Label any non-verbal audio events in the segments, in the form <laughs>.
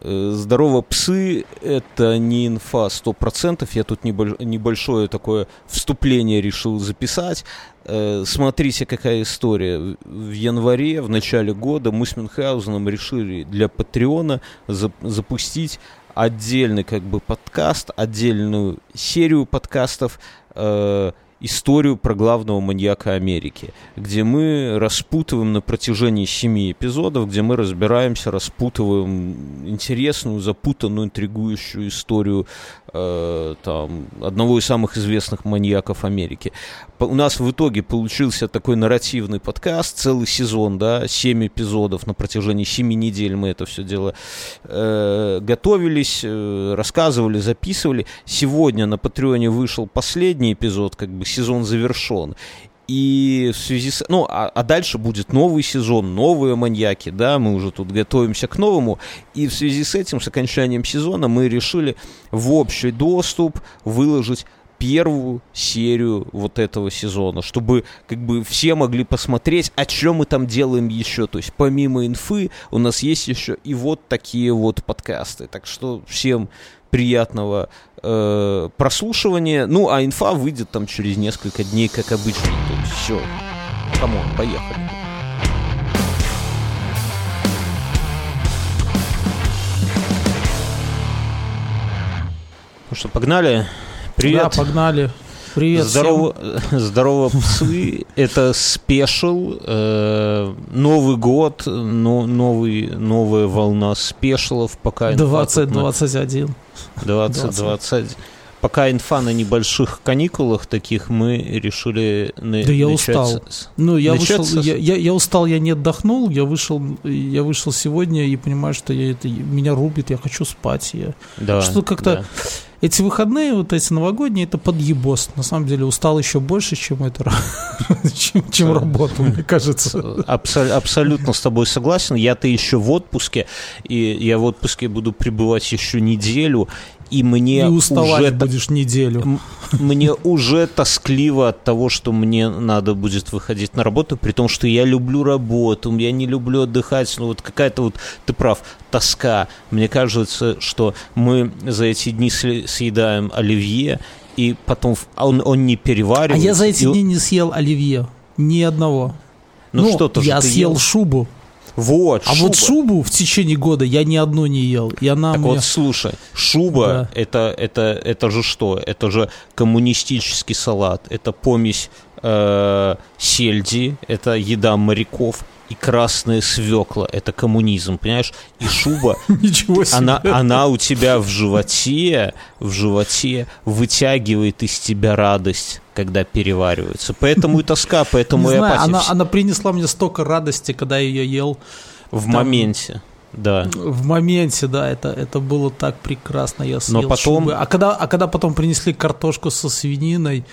Э, здорово, псы — это не инфа 100%. Я тут небольшое такое вступление решил записать. Э, смотрите, какая история. В январе, в начале года мы с Мюнхгаузеном решили для Патреона запустить отдельный как бы подкаст, отдельную серию подкастов э, историю про главного маньяка Америки, где мы распутываем на протяжении семи эпизодов, где мы разбираемся, распутываем интересную, запутанную, интригующую историю э, там, одного из самых известных маньяков Америки. У нас в итоге получился такой нарративный подкаст, целый сезон, да, семь эпизодов на протяжении семи недель мы это все дело э, готовились, э, рассказывали, записывали. Сегодня на Патреоне вышел последний эпизод, как бы сезон завершен. И в связи с... Ну, а, а дальше будет новый сезон, новые маньяки, да, мы уже тут готовимся к новому. И в связи с этим, с окончанием сезона, мы решили в общий доступ выложить первую серию вот этого сезона, чтобы как бы все могли посмотреть, о чем мы там делаем еще. То есть помимо инфы у нас есть еще и вот такие вот подкасты. Так что всем приятного э, прослушивания. Ну, а инфа выйдет там через несколько дней, как обычно. То есть все. Come on, поехали. Ну что, погнали? Привет. Да, погнали. Привет Здорово, всем. <laughs> здорово псы. Это спешл. Э, Новый год, но, новый, новая волна спешлов. Пока 2021. 20, 20. Пока инфа на небольших каникулах таких мы решили на, Да я устал. С, ну, я вышел, с... я, я, я устал, я не отдохнул, я вышел, я вышел сегодня и понимаю, что я, это, меня рубит, я хочу спать. Я, да, что как-то... Да эти выходные, вот эти новогодние, это подъебос. На самом деле устал еще больше, чем это, <laughs> чем, чем работа, мне кажется. Абсол- абсолютно с тобой согласен. Я-то еще в отпуске, и я в отпуске буду пребывать еще неделю, и мне и уставать уже будешь неделю. Мне уже тоскливо от того, что мне надо будет выходить на работу, при том, что я люблю работу, я не люблю отдыхать, ну вот какая-то вот, ты прав, тоска. Мне кажется, что мы за эти дни съедаем оливье, и потом он, он не переваривается. А я за эти и... дни не съел оливье, ни одного. Ну, ну что-то я съел ел. шубу. Вот, а шуба. вот шубу в течение года я ни одну не ел. И она так мне... вот, слушай, шуба да. это, это, это же что? Это же коммунистический салат, это помесь э, сельди, это еда моряков и красная свекла – это коммунизм, понимаешь? И шуба, <laughs> Ничего себе. Она, она у тебя в животе, в животе вытягивает из тебя радость, когда переваривается. Поэтому и тоска, <laughs> поэтому и знаю, она, она принесла мне столько радости, когда я ее ел. В Там, моменте. Да. В моменте, да, это, это было так прекрасно, я съел Но потом... шубы. А когда, а когда потом принесли картошку со свининой,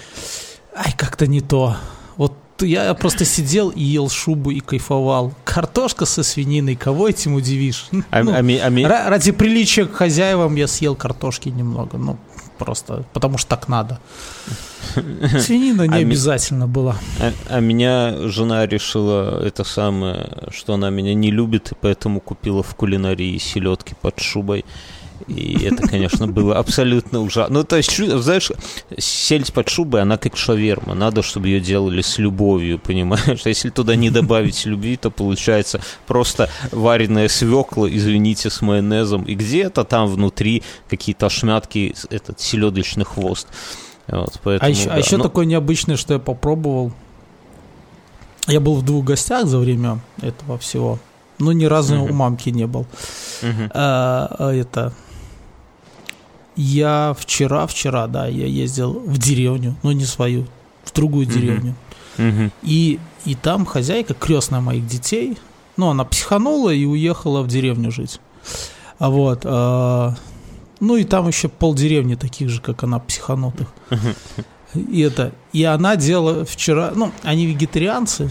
ай, как-то не то. Я просто сидел и ел шубу и кайфовал. Картошка со свининой, кого этим удивишь? А, ну, а, а, ради приличия к хозяевам я съел картошки немного, ну просто потому что так надо. Свинина не <laughs> а обязательно ми... была. А, а меня жена решила это самое, что она меня не любит, и поэтому купила в кулинарии селедки под шубой. И это, конечно, было абсолютно ужасно. Ну, то есть, знаешь, сельдь под шубой, она как шаверма. Надо, чтобы ее делали с любовью, понимаешь? Если туда не добавить любви, то получается просто вареная свекла, извините, с майонезом. И где-то там внутри какие-то ошмятки, этот селедочный хвост. Вот, поэтому, а еще, а да. а еще Но... такое необычное, что я попробовал. Я был в двух гостях за время этого всего. Но ни разу uh-huh. у мамки не был. Uh-huh. А, это я вчера, вчера, да, я ездил в деревню, но не свою, в другую деревню. Mm-hmm. И, и там хозяйка, крестная моих детей, ну, она психанула и уехала в деревню жить. А вот, а, ну и там еще полдеревни таких же, как она, психанутых. И это, и она делала вчера, ну, они вегетарианцы,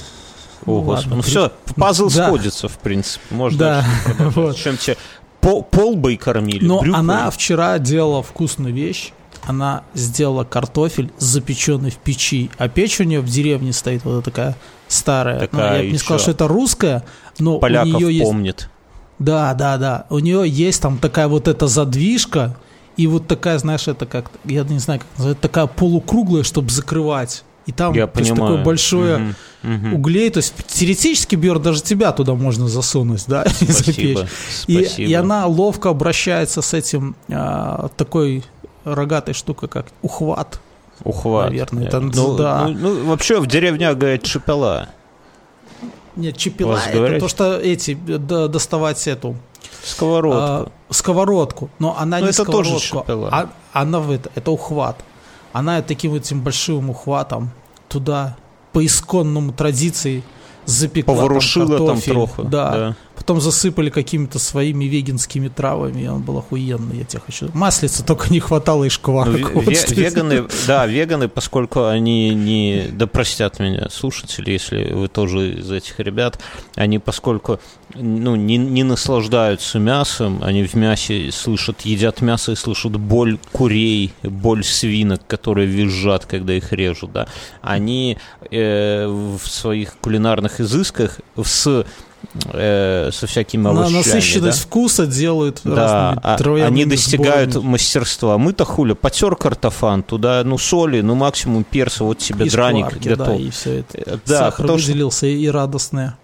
о, ну, Господи. Ну все, пазл да. сходится, в принципе. Можно да. <laughs> вот. Чем тебе Пол, полбой кормили. Но брюквой. она вчера делала вкусную вещь. Она сделала картофель, запеченный в печи. А печь у нее в деревне стоит вот такая старая. Такая ну, я бы не сказал, что это русская, но Поляков у нее есть... помнит. Да, да, да. У нее есть там такая вот эта задвижка, и вот такая, знаешь, это как, я не знаю, как называется, такая полукруглая, чтобы закрывать. И там Я то есть, такое большое Мгм, мгм. углей. То есть теоретически, Бьер, даже тебя туда можно засунуть, да. <laughs> Спасибо. И, Спасибо. и она ловко обращается с этим а, такой рогатой штукой, как ухват. Ухват. наверное, это- ну, да. ну, ну, вообще в деревнях говорят шепела. Нет, чепела, это говорят? то, что эти, да, доставать эту Сковородку. а, сковородку. Но она Ну, не это тоже сковородку, шепела. а, она в это, это ухват. Она таким этим большим ухватом туда по исконному традиции запекла Поворушила там картофель. троху. Да. Потом засыпали какими-то своими веганскими травами, он был охуенный, я тебе хочу. Маслица только не хватало и Ну, шкварок. ве- Вот ве- что веганы, да, веганы, поскольку они не, да простят меня слушатели, если вы тоже из этих ребят, они поскольку ну, не, не наслаждаются мясом, они в мясе слышат, едят мясо и слышат боль курей, боль свинок, которые визжат, когда их режут, да, они э, в своих кулинарных изысках с э, со всякими овощами, насыщенность да? вкуса делают Да, разными а- они достигают сборами. мастерства. Мы-то хули, потер картофан, туда, ну, соли, ну, максимум перца, вот тебе И драник шкварки, готов. Да, и все это. Э, Да, Сахар потому выделился и радостное.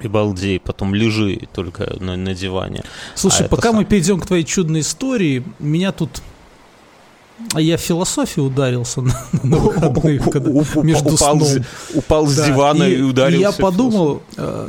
И балдей, потом лежи только на, на диване. Слушай, А пока сам- мы перейдем к твоей чудной истории, меня тут... а Я в философию ударился на, <laughs> на выходных, когда <laughs> между упал, сном. с- упал с Да, дивана и, ударился. Я в подумал, э,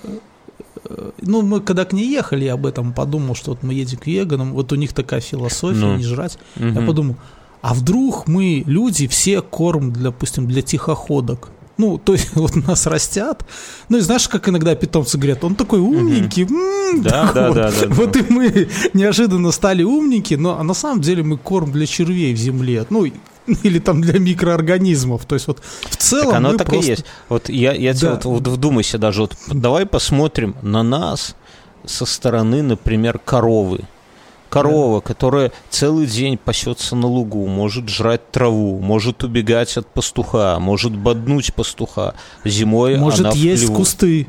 ну, мы когда к ней ехали, я об этом подумал, что вот мы едем к веганам, вот у них такая философия, Ну. не жрать. философию. Я подумал, а вдруг мы, люди, все корм, для, допустим, для тихоходок? Ну, то есть <laughs> вот нас растят. Ну, и знаешь, как иногда питомцы говорят, он такой умненький. м, Да, так да, вот. да, да, да. Вот и мы <laughs> неожиданно стали умники, но а на самом деле мы корм для червей в земле. Ну, <laughs> или там для микроорганизмов. То есть вот в целом Так оно мы так просто... и есть. Вот я, я тебе Да. вот, вот вдумайся даже, вот давай посмотрим на нас со стороны, например, коровы. Корова, которая целый день пасется на лугу, может жрать траву, может убегать от пастуха, может боднуть пастуха. Зимой Может она есть хлеву. кусты.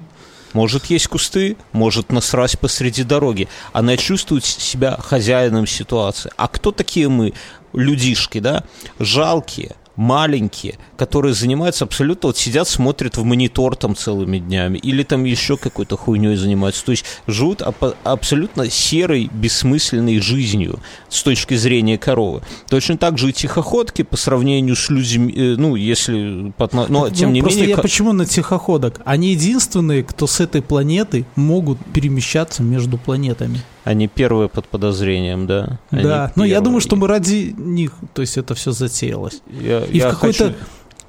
Может есть кусты, может насрать посреди дороги. Она чувствует себя хозяином ситуации. А кто такие мы? Людишки, да? Жалкие, маленькие, которые занимаются абсолютно, вот сидят, смотрят в монитор там целыми днями, или там еще какой-то хуйней занимаются. То есть живут апо- абсолютно серой, бессмысленной жизнью с точки зрения коровы. Точно так же и тихоходки по сравнению с людьми, э, ну, если... по отно- Но, тем Ну, не просто менее... я почему на тихоходок? Они единственные, кто с этой планеты могут перемещаться между планетами. Они первые под подозрением, да? Они да, но я думаю, что мы ради них, то есть это все затеялось. Я, И я в какой-то, хочу,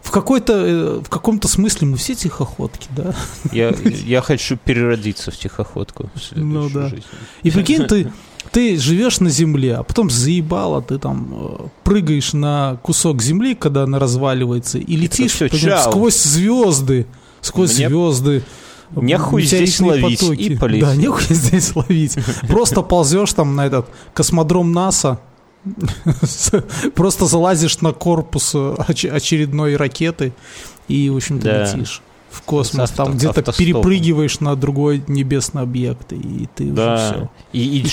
в какой-то, э, в каком-то смысле мы все тихоходки, да. я, я хочу переродиться в тихоходку в Ну да. жизнь. И прикинь, ты, ты живешь на земле, а потом заебало, ты там э, прыгаешь на кусок земли, когда она разваливается, и летишь чао. сквозь звезды, сквозь Мне звезды. Нехуй здесь ловить и полететь. Да, нехуй <laughs> здесь ловить. Просто ползешь там на этот космодром НАСА, <laughs> просто залазишь на корпус э, оч- очередной ракеты и, в общем-то, Да. летишь в космос. Авто- Там где-то перепрыгиваешь на другой небесный объект, и ты уже все. И, и.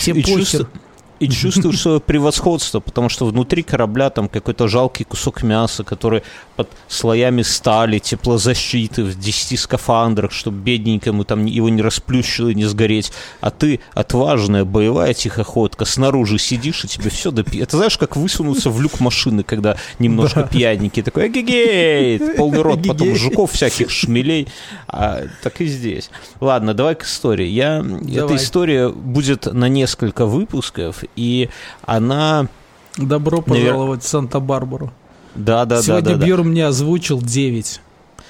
И чувствуешь свое <laughs> превосходство, потому что внутри корабля там какой-то жалкий кусок мяса, который под слоями стали, теплозащиты в 10 скафандрах, чтобы бедненькому там его не расплющило и не сгореть. А ты отважная боевая тихоходка, снаружи сидишь, и тебе все допи... Это знаешь, как высунуться в люк машины, когда немножко Да. пьяненький, такой эгегей, полный рот, потом жуков всяких, шмелей. А, так и здесь. Ладно, давай к истории. Я... Эта история будет на несколько выпусков, и она... Добро Навер- пожаловать в Санта-Барбару. Да, да, Сегодня да, да, да. Бьер мне озвучил 9.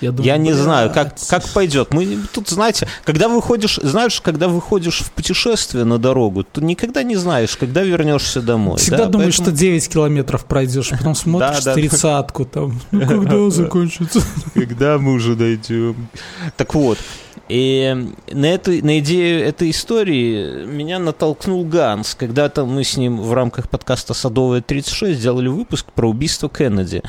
Я, думаю, Я не знаю, как, блядь. как пойдет. Мы тут, знаете, когда выходишь, знаешь, когда выходишь в путешествие на дорогу, ты никогда не знаешь, когда вернешься домой. Всегда да, думаешь, поэтому что 9 километров пройдешь, потом <laughs> смотришь Да, да. тридцатку там. Ну, когда <laughs> закончится? когда мы уже дойдем. Так вот, и на, эту, на идею этой истории меня натолкнул Ганс. Когда-то мы с ним в рамках подкаста «Садовая 36» сделали выпуск про убийство Кеннеди.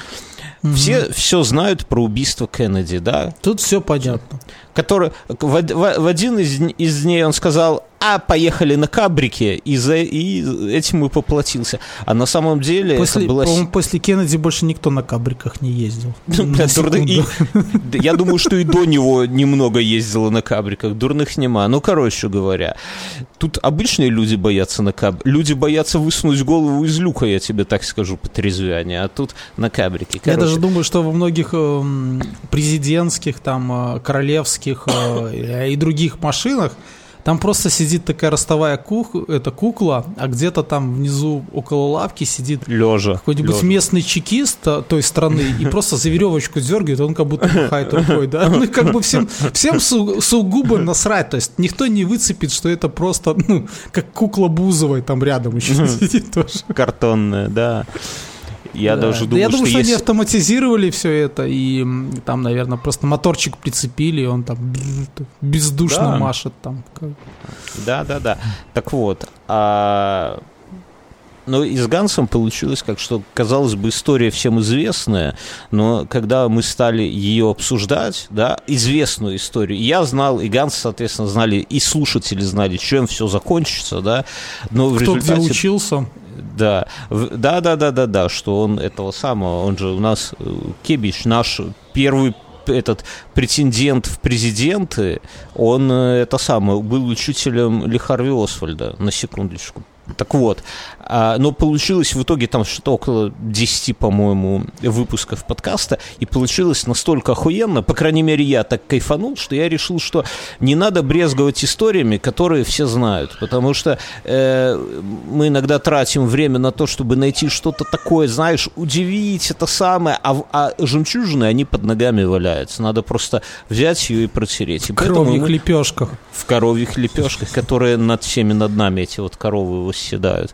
Все все знают про убийство Кеннеди, да? Тут все понятно. Который в, в- один из, из дней он сказал а поехали на кабрике, и, за, и этим и поплатился. А на самом деле После, это было... по-моему, после Кеннеди больше никто на кабриках не ездил. <laughs> Я думаю, что и до него немного ездило на кабриках, дурных нема. Ну, короче говоря, тут обычные люди боятся на каб... Люди боятся высунуть голову из люка, я тебе так скажу, по трезвяне, а тут на кабрике. Я даже думаю, что во многих эм, президентских, там, э, королевских э, и других машинах там просто сидит такая ростовая кух, это кукла, а где-то там внизу около лавки сидит лежа. какой-нибудь местный чекист а, той страны и просто за веревочку дергает, он как будто махает рукой, да? Ну, как бы всем, всем су- сугубо насрать, то есть никто не выцепит, что это просто, ну, как кукла Бузовой там рядом еще сидит тоже. Картонная, да. Я Да. даже Да думаю, я думаю, что что они если... автоматизировали все это, и там, наверное, просто моторчик прицепили, и он там бездушно Да. машет там. Да, да, да. Так вот, а... Ну, и с Гансом получилось как, что, казалось бы, история всем известная, но когда мы стали ее обсуждать, да, известную историю, я знал, и Ганс, соответственно, знали, и слушатели знали, чем все закончится, да, но в Кто где результате... учился? Да, да, да, да, да, да, что он этого самого, он же у нас э, Кебич, наш первый этот претендент в президенты, он э, это самое был учителем Ли Харви Освальда, на секундочку. Так вот, а, но получилось в итоге там что-то около 10, по-моему, выпусков подкаста, и получилось настолько охуенно, по крайней мере, я так кайфанул, что я решил, что не надо брезговать историями, которые все знают, потому что э, мы иногда тратим время на то, чтобы найти что-то такое, знаешь, удивить это самое, а, а жемчужины, они под ногами валяются, надо просто взять ее и протереть. И В поэтому кровьих мы- лепешках. в коровьих лепешках, которые над всеми над нами, эти вот коровы восседают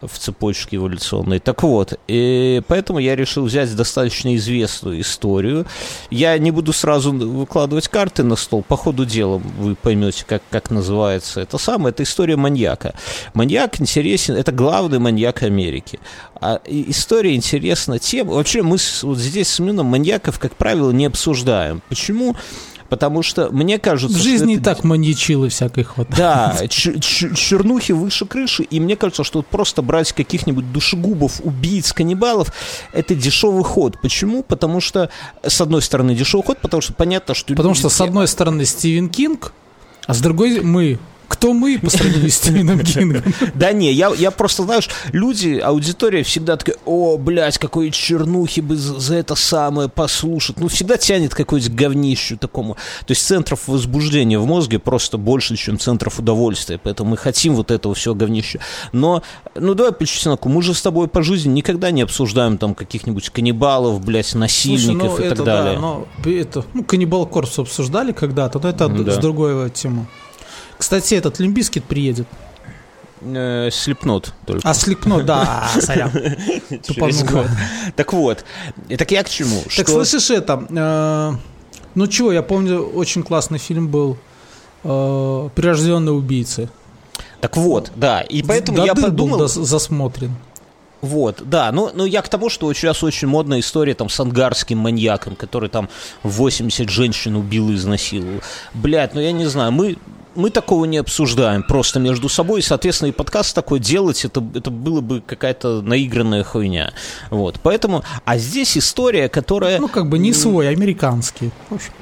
в цепочке эволюционной. Так вот, и поэтому я решил взять достаточно известную историю. Я не буду сразу выкладывать карты на стол. По ходу дела вы поймете, как, как называется это самое. Это история маньяка. Маньяк интересен, это главный маньяк Америки. А история интересна тем... Вообще мы вот здесь с Мином маньяков, как правило, не обсуждаем. Почему? Потому что мне кажется, В жизни и это так маньячилы всякой хватает. да, чернухи выше крыши, и мне кажется, что вот просто брать каких-нибудь душегубов, убийц, каннибалов, это дешевый ход. Почему? Потому что, с одной стороны, дешевый ход, потому что понятно, что... Потому люди что, с одной стороны, Стивен Кинг, а с другой мы. Кто мы по сравнению с Стивеном <laughs> Кингом? Да не, я, я просто, знаешь, люди, аудитория всегда такая, о, блядь, какой чернухи бы за, это самое послушать. Ну, всегда тянет какое-то говнищу такому. То есть центров возбуждения в мозге просто больше, чем центров удовольствия. Поэтому мы хотим вот этого всего говнища. Но, ну, давай по чесноку. Мы же с тобой по жизни никогда не обсуждаем там каких-нибудь каннибалов, блядь, насильников Слушай, ну, и это, так да, далее. но это, ну, Cannibal Corpse обсуждали когда-то, но это Да. с другой темы. Кстати, этот Limp Bizkit приедет. Э, Slipknot только. А Slipknot, да, <laughs> сорян. Так вот, так я к чему? Так слышишь это? э, ну чего, я помню, очень классный фильм был э, «Прирожденные убийцы». Так вот, да, и поэтому я подумал... засмотрен. Вот, да, ну, ну я к тому, что сейчас очень модная история там с ангарским маньяком, который там 80 женщин убил и изнасиловал. Блядь, ну я не знаю, мы, мы такого не обсуждаем просто между собой, и, соответственно, и подкаст такой делать, это, это было бы какая-то наигранная хуйня. Вот, поэтому, а здесь история, которая... Ну, как бы не свой, а американский.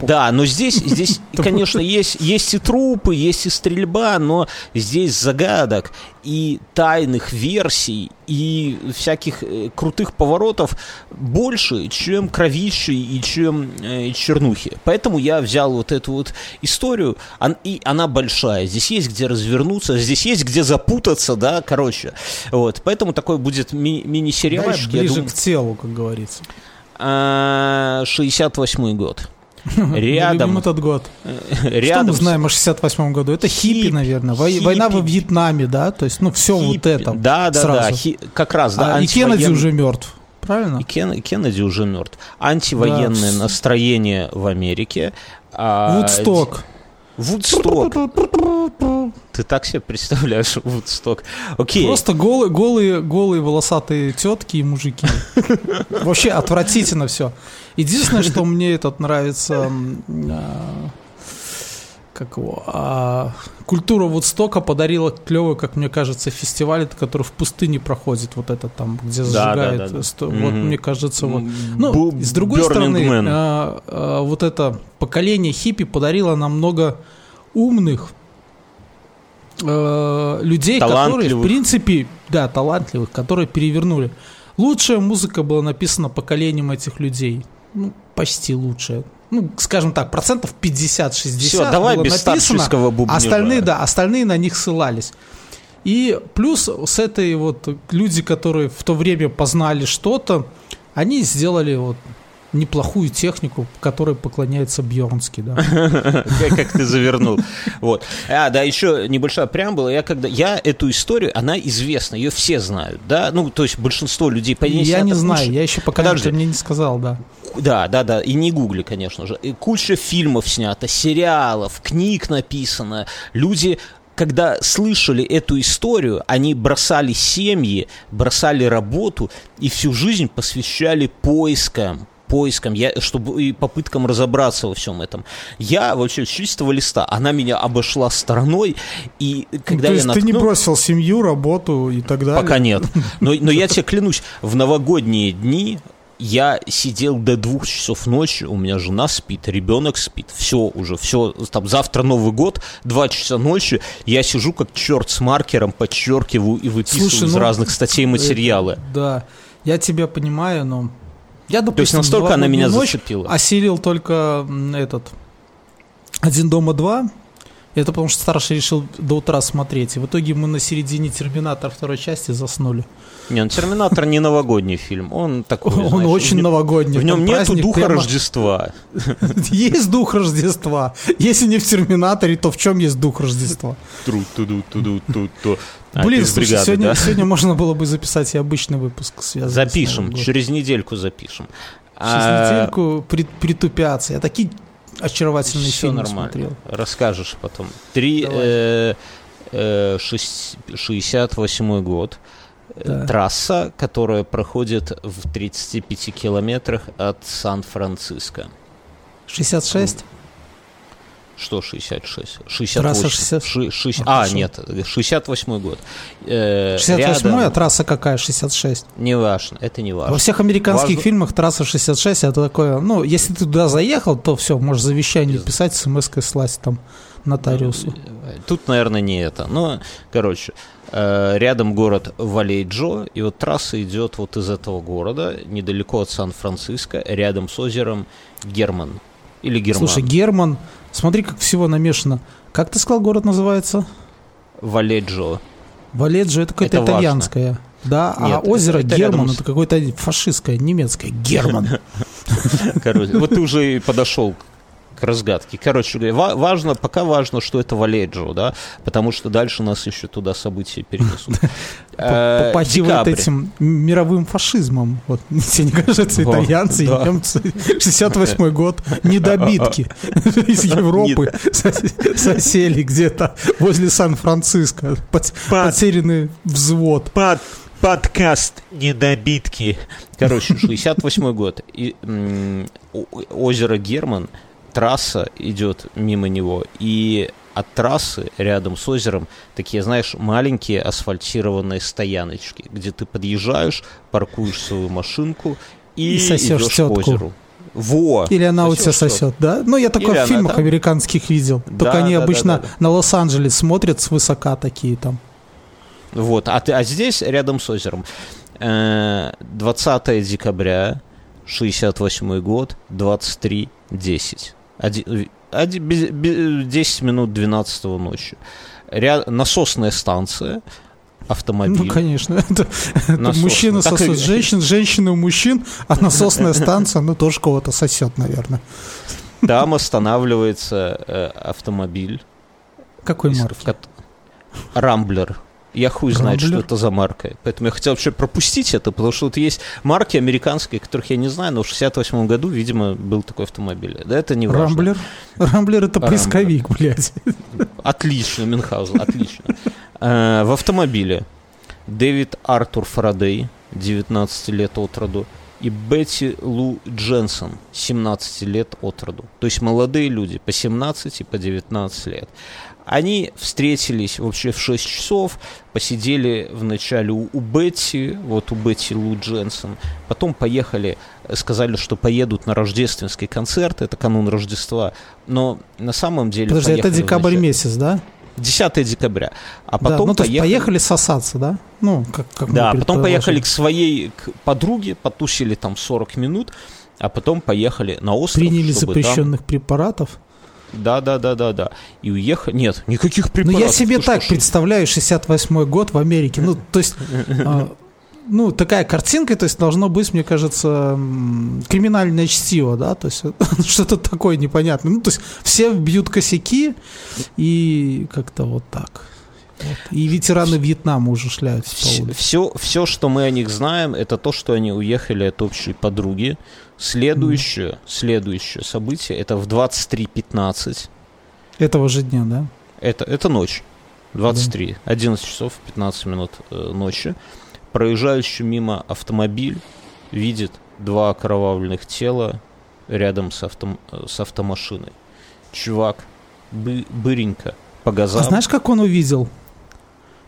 Да, но здесь, здесь, <laughs> конечно, есть, есть и трупы, есть и стрельба, но здесь загадок и тайных версий, и всяких э, крутых поворотов больше, чем кровищи и чем э, чернухи. Поэтому я взял вот эту вот историю, ан- и она большая. Здесь есть где развернуться, здесь есть где запутаться, да, короче. Вот, поэтому такой будет ми- мини-сериальчик. ближе думаю. к телу, как говорится. А, 68-й год. Любим Рядом, этот год. Что рядом мы с- знаем о 68 году? Это хиппи, Хиппи, наверное. Хиппи. Война во Вьетнаме, да? То есть, ну, все вот Хиппи. это. Да, да, сразу. да. хи- как раз, да. А, и Кеннеди антивоен- уже мертв. Правильно? И Кен- Кеннеди уже мертв. Антивоенное Да. настроение в Америке. а, Вудсток. Ты так себе представляешь <laughs> Вудсток? Окей. Просто голые, голые, голые волосатые тетки и мужики. Вообще отвратительно все. Единственное, что мне этот нравится, а, как его, а, культура Вудстока подарила клевый, как мне кажется, фестиваль, который в пустыне проходит, вот это там, где зажигает. Да, да, да. Сто, mm-hmm. Вот мне кажется, вот. Ну, Б- с другой стороны, а, а, вот это поколение хиппи подарило нам много умных а, людей, которые, в принципе, да, талантливых, которые перевернули. Лучшая музыка была написана поколением этих людей. Ну, почти лучшая ну, скажем так, процентов 50-60 Все, давай было без написано, бубнежа. остальные, да, остальные на них ссылались. И плюс с этой вот люди, которые в то время познали что-то, они сделали вот неплохую технику, которой поклоняется Бьернский, да. Как ты завернул. Вот. А, да, еще небольшая преамбула. Я когда я эту историю, она известна, ее все знают, да. Ну, то есть большинство людей Я не знаю, я еще пока ты мне не сказал, да. Да, да, да, и не гугли, конечно же. И куча фильмов снято, сериалов, книг написано. Люди когда слышали эту историю, они бросали семьи, бросали работу и всю жизнь посвящали поискам поискам, я, чтобы и попыткам разобраться во всем этом. Я вообще с чистого листа, она меня обошла стороной, и когда ну, то я есть наткну... ты не бросил семью, работу и так далее? Пока нет. <laughs> Но, но я тебе клянусь, в новогодние дни я сидел до двух часов ночи, у меня жена спит, ребенок спит, все уже, все, там завтра Новый год, два часа ночи, я сижу как черт с маркером, подчеркиваю и выписываю Слушай, из ну, разных статей материалы. Это, да, я тебя понимаю, но я, допустим, То есть настолько она меня зацепила. Осилил только этот «Один дома два», это потому что старший решил до утра смотреть. И в итоге мы на середине «Терминатор» второй части заснули. Не, ну «Терминатор» не новогодний фильм. Он такой, Он знаешь, очень новогодний. В нем нету духа прямо... Рождества. <laughs> Есть дух Рождества. Если не в «Терминаторе», то в чем есть дух Рождества? Тру туду туду ту а, Блин, слушай, бригады, сегодня, да? сегодня можно было бы записать и обычный выпуск связанный Запишем, через недельку запишем. Через а... недельку при, притупятся. Я такие очаровательные Все фильмы нормально. смотрел. Расскажешь потом. Три, э, э, 68 год. Да. Трасса, которая проходит в 35 километрах от Сан-Франциско. 66? Что 66? 68. Трасса 60... Ши, ши, а, а нет, 68 год. Э, 68 а трасса какая? 66? Не важно, это не важно. Во всех американских важно... фильмах трасса 66 это такое, ну, если ты туда заехал, то все, можешь завещание писать, смс-кой слать там нотариусу. Тут, наверное, не это. Но, короче, э, рядом город Валейджо, и вот трасса идет вот из этого города, недалеко от Сан-Франциско, рядом с озером Герман. Или Герман. Слушай, Герман, Смотри, как всего намешано. Как ты сказал, город называется? Валеджо. Валеджо это какое-то итальянское. Важно. Да, а Нет, а озеро это, Герман это какое-то фашистское, немецкое. Герман. <laughs> Короче, вот ты уже подошел к разгадке. Короче говоря, важно, пока важно, что это Валеджо, да, потому что дальше нас еще туда события перенесут. <laughs> Попади вот этим мировым фашизмом. Вот, <laughs> тебе не кажется, итальянцы и немцы, <laughs> 68 год, недобитки из Европы сосели где-то возле Сан-Франциско, потерянный взвод. Подкаст «Недобитки». Короче, 68 год. И, озеро Герман – трасса идет мимо него, и от трассы рядом с озером такие, знаешь, маленькие асфальтированные стояночки, где ты подъезжаешь, паркуешь свою машинку и, и идешь тетку. к озеру. Во! Или она у тебя сосет, да? Ну, я такое Или в фильмах она, американских видел. Да, Только они да, обычно да, да, да. на Лос-Анджелес смотрят свысока такие там. Вот, а, ты, а здесь рядом с озером. 20 э, декабря, 68 год, 23.10. 10 минут 12 ночи. Ряд, насосная станция, автомобиль. Ну, конечно. <laughs> Это, это мужчина сосет женщин, женщины у мужчин, а насосная станция, ну, тоже кого-то сосет, наверное. Там останавливается э, автомобиль. Какой марки? Рамблер. Я хуй знает, что это за марка. Поэтому я хотел вообще пропустить это, потому что вот есть марки американские, которых я не знаю, но в 68 году, видимо, был такой автомобиль. Да это не важно. Рамблер? Рамблер это поисковик, блядь. Отлично, Мюнхгаузен, отлично. Э, в автомобиле Дэвид Артур Фарадей, 19 лет от роду, и Бетти Лу Дженсон, 17 лет от роду. То есть молодые люди, по 17 и по 19 лет. Они встретились вообще в 6 часов, посидели вначале у, у Бетти, вот у Бетти Лу Дженсон, потом поехали, сказали, что поедут на рождественский концерт, это канун Рождества, но на самом деле... Подожди, это декабрь вначале... месяц, да? 10 декабря. А потом да, ну, поехали... поехали сосаться, да? Ну, как, как да, потом поехали к своей к подруге, потусили там 40 минут, а потом поехали на остров. Приняли запрещенных там... препаратов? Да, да, да, да, да. И уехали. Нет, никаких препаратов. Ну, я себе так что, представляю, 68-й год в Америке. Ну, то есть. А, ну, такая картинка, то есть должно быть, мне кажется, криминальное чтиво, да, то есть <laughs> что-то такое непонятное. Ну, то есть все бьют косяки и как-то вот так. Вот. И ветераны Вьетнама уже шляются все, по все, все, что мы о них знаем, это то, что они уехали от общей подруги. Следующее, mm. следующее событие, это в 23.15. Этого же дня, да? Это, это ночь. 23, да. 11 часов 15 минут э, ночи проезжающий мимо автомобиль видит два окровавленных тела рядом с, авто, с автомашиной. Чувак бы, быренько по газам. А знаешь, как он увидел?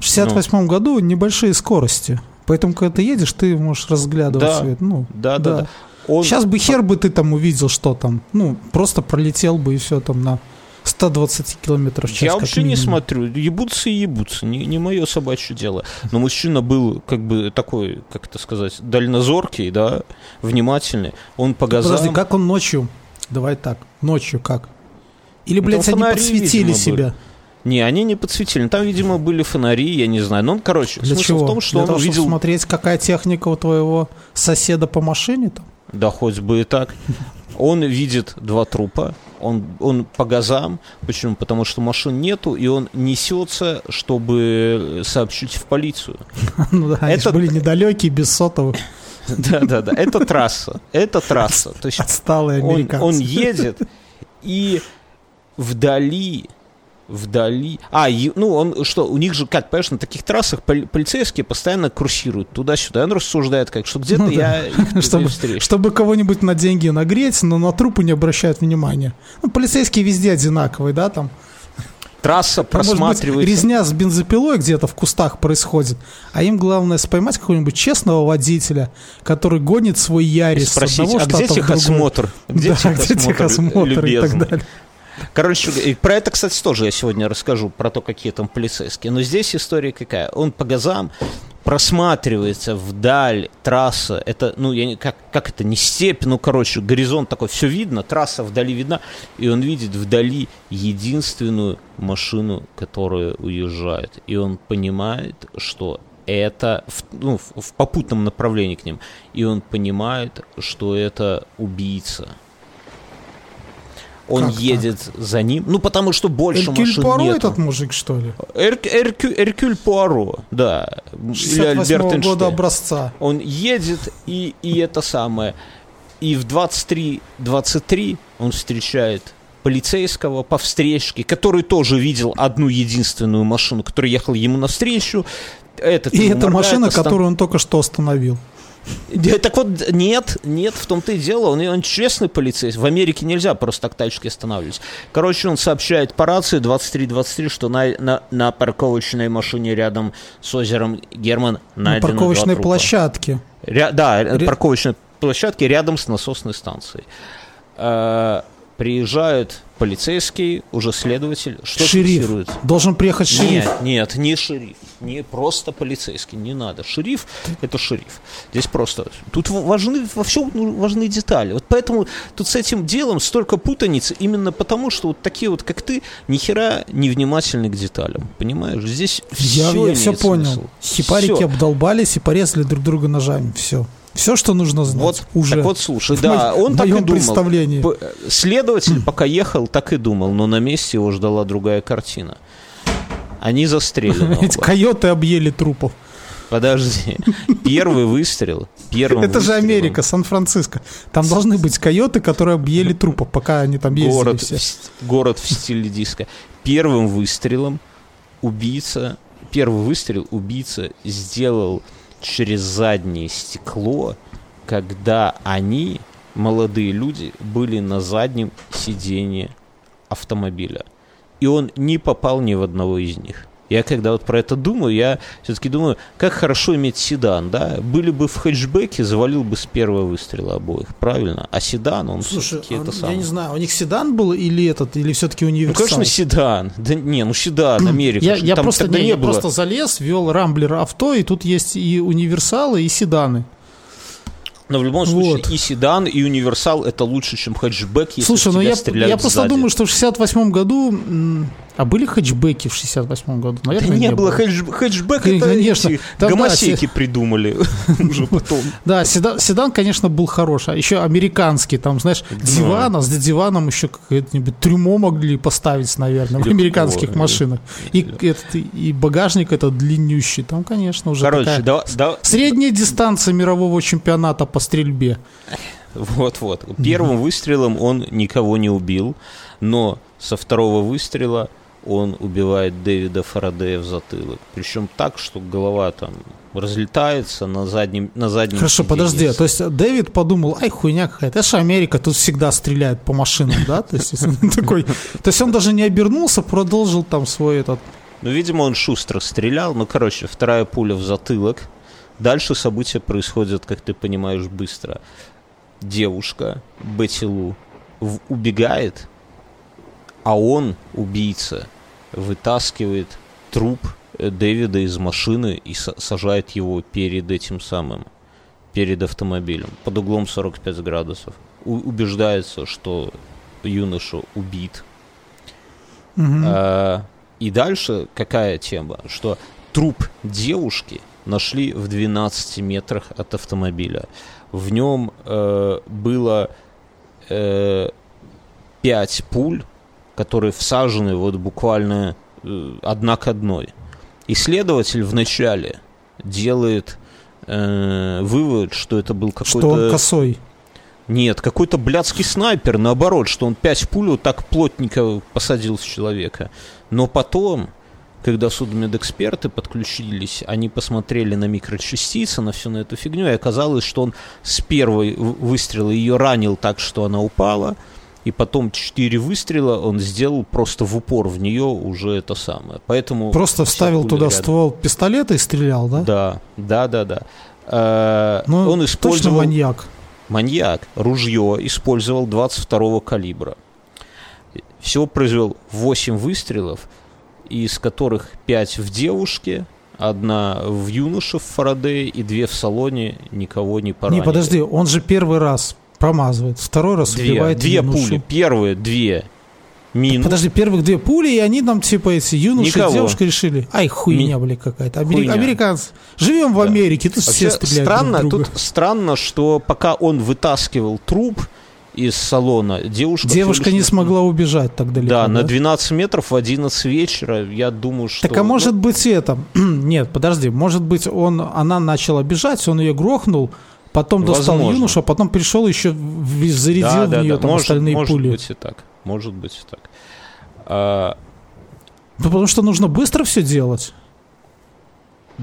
В 68 ну. году небольшие скорости. Поэтому, когда ты едешь, ты можешь разглядывать да, свет. Ну, да, да, да. да. Он... Сейчас бы хер бы ты там увидел, что там. Ну, просто пролетел бы и все там на 120 километров в час. Я вообще не смотрю. Ебутся и ебутся. Не, не мое собачье дело. Но мужчина был как бы такой, как это сказать, дальнозоркий, да, внимательный. Он по газам... Подожди, как он ночью? Давай так. Ночью как? Или, блядь, они подсветили себя? Были. Не, они не подсветили. Там, видимо, были фонари, я не знаю. Он, короче, Для чего? в том, что Для он того, увидел... смотреть, какая техника у твоего соседа по машине там? Да хоть бы и так. Он видит два трупа, он, он по газам. Почему? Потому что машин нету, и он несется, чтобы сообщить в полицию. <laughs> Ну да, это были недалекие, без сотовых. <laughs> Да, да, да. Это трасса. Это трасса. То есть Отсталые американцы. Он, он едет, и вдали вдали. А, ну, он что, у них же, как, понимаешь, на таких трассах полицейские постоянно курсируют туда-сюда. Он рассуждает, как, что где-то ну, я <laughs> да. чтобы, чтобы кого-нибудь на деньги нагреть, но на трупы не обращают внимания. Ну, полицейские везде одинаковые, да, там. Трасса просматривается. Может быть, резня с бензопилой где-то в кустах происходит, а им главное споймать какого-нибудь честного водителя, который гонит свой Ярис. И спросить, а где техосмотр? Где <laughs> да, где техосмотр и так далее. Короче, про это, кстати, тоже я сегодня расскажу, про то, какие там полицейские. Но здесь история какая? Он по газам просматривается вдаль трасса. Это, ну, я не, как, как это, не степь, ну, короче, горизонт такой, все видно, трасса вдали видна, и он видит вдали единственную машину, которая уезжает. И он понимает, что это в, ну, в, в попутном направлении к ним. И он понимает, что это убийца он как едет так? за ним. Ну, потому что больше Эркюль машин Пуаро нету. этот мужик, что ли? Эр, Эркю, Эркюль Пуаро, да. 68 года образца. Он едет, и, и это самое. И в 23-23 он встречает полицейского по встречке, который тоже видел одну единственную машину, которая ехала ему навстречу. Этот и это машина, остан... которую он только что остановил. Так вот, нет, нет, в том-то и дело. Он, он честный полицейский. В Америке нельзя просто так тачки останавливать. Короче, он сообщает по рации 23-23, что на, на, на парковочной машине рядом с озером Герман найдено На парковочной площадке. Ря, да, Ре... парковочной площадке рядом с насосной станцией. Приезжают полицейский, уже следователь, что шериф. фиксирует? Должен приехать шериф. Нет, нет, не шериф, не просто полицейский, не надо. Шериф – это шериф. Здесь просто, тут важны, во всем важны детали. Вот поэтому тут с этим делом столько путаницы, именно потому, что вот такие вот, как ты, ни хера не внимательны к деталям, понимаешь? Здесь я, все Я все понял. Смысл. Хипарики все. обдолбались и порезали друг друга ножами, все. Все, что нужно знать. Вот, уже. Так вот, слушай, да, он так и думал. представлении. Следователь, <clears throat> пока ехал, так и думал, но на месте его ждала другая картина. Они застрелены. Эти <laughs> койоты объели трупов. Подожди. Первый выстрел. Первым Это же Америка, Сан-Франциско. Там должны быть койоты, которые объели трупов, пока они там ездили город, все. В, город в стиле диска. Первым выстрелом убийца, первый выстрел убийца сделал через заднее стекло когда они, молодые люди, были на заднем сиденье автомобиля. И он не попал ни в одного из них. Я когда вот про это думаю, я все-таки думаю, как хорошо иметь седан, да? Были бы в хэтчбеке, завалил бы с первого выстрела обоих, правильно? А седан, он Слушай, все-таки это я самое. не знаю, у них седан был или этот, или все-таки Ну, универсал? конечно, седан. Да не, ну седан, Америка. Я, я просто, не, не я было. просто залез, ввел Рамблер авто, и тут есть и универсалы, и седаны. Но в любом Вот. случае и седан, и универсал это лучше, чем хэтчбэк, если Слушай, ну я, я просто сзади. думаю, что в 68 году... А были хэтчбеки в 68 году? Да Наверное, не, было хэтч- хэтчбэк, это Конечно. эти Там, да, гомосеки придумали <laughs> уже потом. Да, седан, седан, конечно, был хороший. А еще американский, там, знаешь, диван, а с диваном еще какое-нибудь трюмо могли поставить, наверное, в американских да. машинах. И, этот, и багажник этот длиннющий. Там, конечно, уже Короче, такая да, да, средняя дистанция мирового чемпионата по стрельбе. вот-вот. Первым выстрелом он никого не убил, но со второго выстрела он убивает Дэвида Фарадея в затылок. Причем так, что голова там разлетается на заднем, на заднем Хорошо, сиденье. подожди. То есть Дэвид подумал, ай, хуйня какая-то, это же Америка, тут всегда стреляют по машинам, да? То есть <laughs> такой... То есть он даже не обернулся, продолжил там свой этот... Ну, видимо, он шустро стрелял. Ну, короче, вторая пуля в затылок. Дальше события происходят, как ты понимаешь, быстро. Девушка, Бетти Лу, в- убегает, а он, убийца, вытаскивает труп э, Дэвида из машины и са- сажает его перед этим самым, перед автомобилем, под углом 45 градусов. У- убеждается, что юноша убит, Мгм. а, и дальше какая тема? Что труп девушки нашли в 12 метрах от автомобиля. В нем э, было э, 5 пуль, которые всажены вот буквально э, одна к одной. Исследователь вначале делает э, вывод, что это был Что он какой-то... косой. Нет, какой-то блядский снайпер, наоборот, что он пять пуль вот так плотненько посадил с человека. Но потом, когда судмедэксперты подключились, они посмотрели на микрочастицы, на всю на эту фигню, и оказалось, что он с первой выстрела ее ранил так, что она упала, и потом четыре выстрела он сделал просто в упор в нее уже это самое. Поэтому Просто вставил туда рядом. ствол пистолета и стрелял, да? Да, да, да, да. Э, Ну, он точно использовал маньяк. маньяк ружье использовал 22 калибра. Всего произвел 8 выстрелов, из которых 5 в девушке, одна в юноше в Фарадее и две в салоне никого не поранили. Не, подожди, он же первый раз промазывает, второй раз Две, убивает две юношу. пули. Первые две минус. Подожди, первых две пули, и они там, типа, эти юноши Никого. и девушка решили, ай, хуйня, бля, какая-то. Амери- Хуйня. Американцы. Живем в Да. Америке, тут все Вообще стреляют странно, друг друга. тут странно, что пока он вытаскивал труп из салона, девушка... Девушка не смогла убежать так далеко. Да, на 12 метров в 11 вечера, я думаю, что... Так а может ну, быть это... <clears throat> Нет, подожди, может быть он, она начала бежать, он ее грохнул, потом достал Возможно. юношу, а потом пришел еще зарядил да, в да, нее да, там может, остальные может пули. быть и так, может быть и так. А, Ну, Потому что нужно быстро все делать.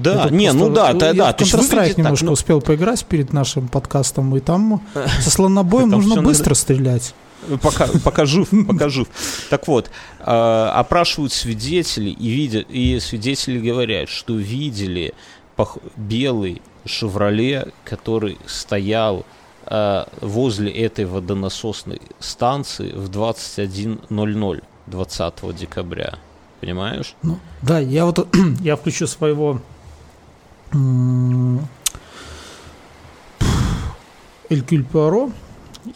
Да, Это не, ну да, да, я да, есть Counter-Strike выглядит так, немножко ну, успел поиграть перед нашим подкастом, и там <laughs> со слонобоем нужно быстро стрелять. Пока, пока жив, <laughs> пока жив. Так вот, а, опрашивают свидетелей, и, видят, и свидетели говорят, что видели пох- белый «Шевроле», который стоял а, возле этой водонасосной станции в 21.00 20 декабря. Понимаешь? Ну, да, я вот <clears throat> я включу своего Элькюль Пуаро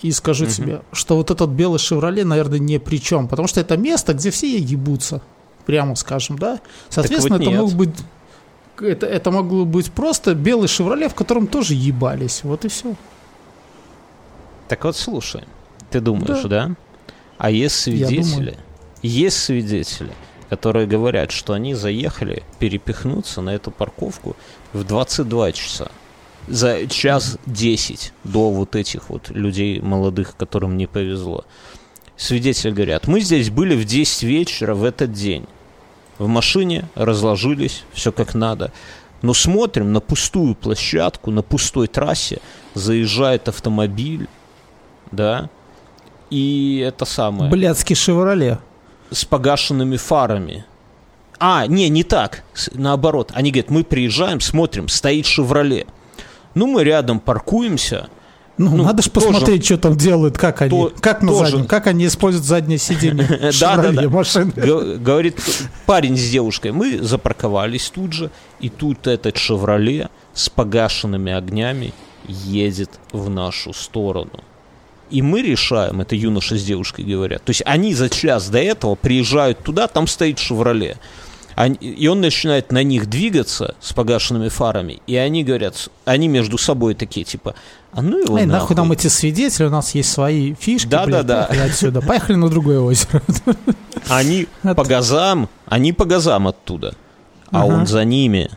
и скажу Мгм. тебе, что вот этот белый Шевроле, наверное, ни при чем, потому что это место, где все ебутся, прямо скажем, да. Соответственно, вот это мог быть это, это могло быть просто белый Шевроле, в котором тоже ебались. Вот и все. Так вот, слушай, ты думаешь, Да. да? А есть свидетели, есть свидетели, которые говорят, что они заехали перепихнуться на эту парковку в 22 часа. За час 10 до вот этих вот людей молодых, которым не повезло. Свидетели говорят, мы здесь были в 10 вечера в этот день. В машине разложились, все как надо. Но смотрим на пустую площадку, на пустой трассе заезжает автомобиль, да, и это самое. Блядский «Шевроле». С погашенными фарами. А, не, не так. Наоборот. Они говорят, мы приезжаем, смотрим, стоит «Шевроле». Ну, мы рядом паркуемся. Ну, ну надо же посмотреть, что там делают, как они, то, как на заднем, как они используют заднее <laughs> сиденье да. машины. Говорит парень с девушкой, мы запарковались тут же, и тут этот «Шевроле» с погашенными огнями едет в нашу сторону. И мы решаем, это юноша с девушкой говорят. То есть они за час до этого приезжают туда, там стоит «Шевроле». Они, и он начинает на них двигаться с погашенными фарами, и они говорят, они между собой такие, типа, а ну его Эй, нахуй. нахуй нам эти свидетели, у нас есть свои фишки, да, блядь, да, да. отсюда, поехали на другое озеро. <laughs> Они по газам, они по газам оттуда, а он за ними,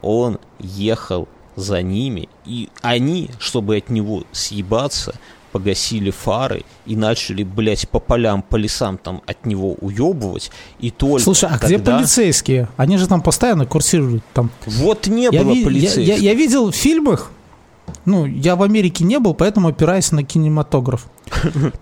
он ехал за ними, и они, чтобы от него съебаться, погасили фары и начали, блядь, по полям, по лесам там от него уебывать, и только Слушай, а тогда... где полицейские? Они же там постоянно курсируют там. Вот не я было ви- полицейских. Я, я, я видел в фильмах, ну, я в Америке не был, поэтому опираюсь на кинематограф.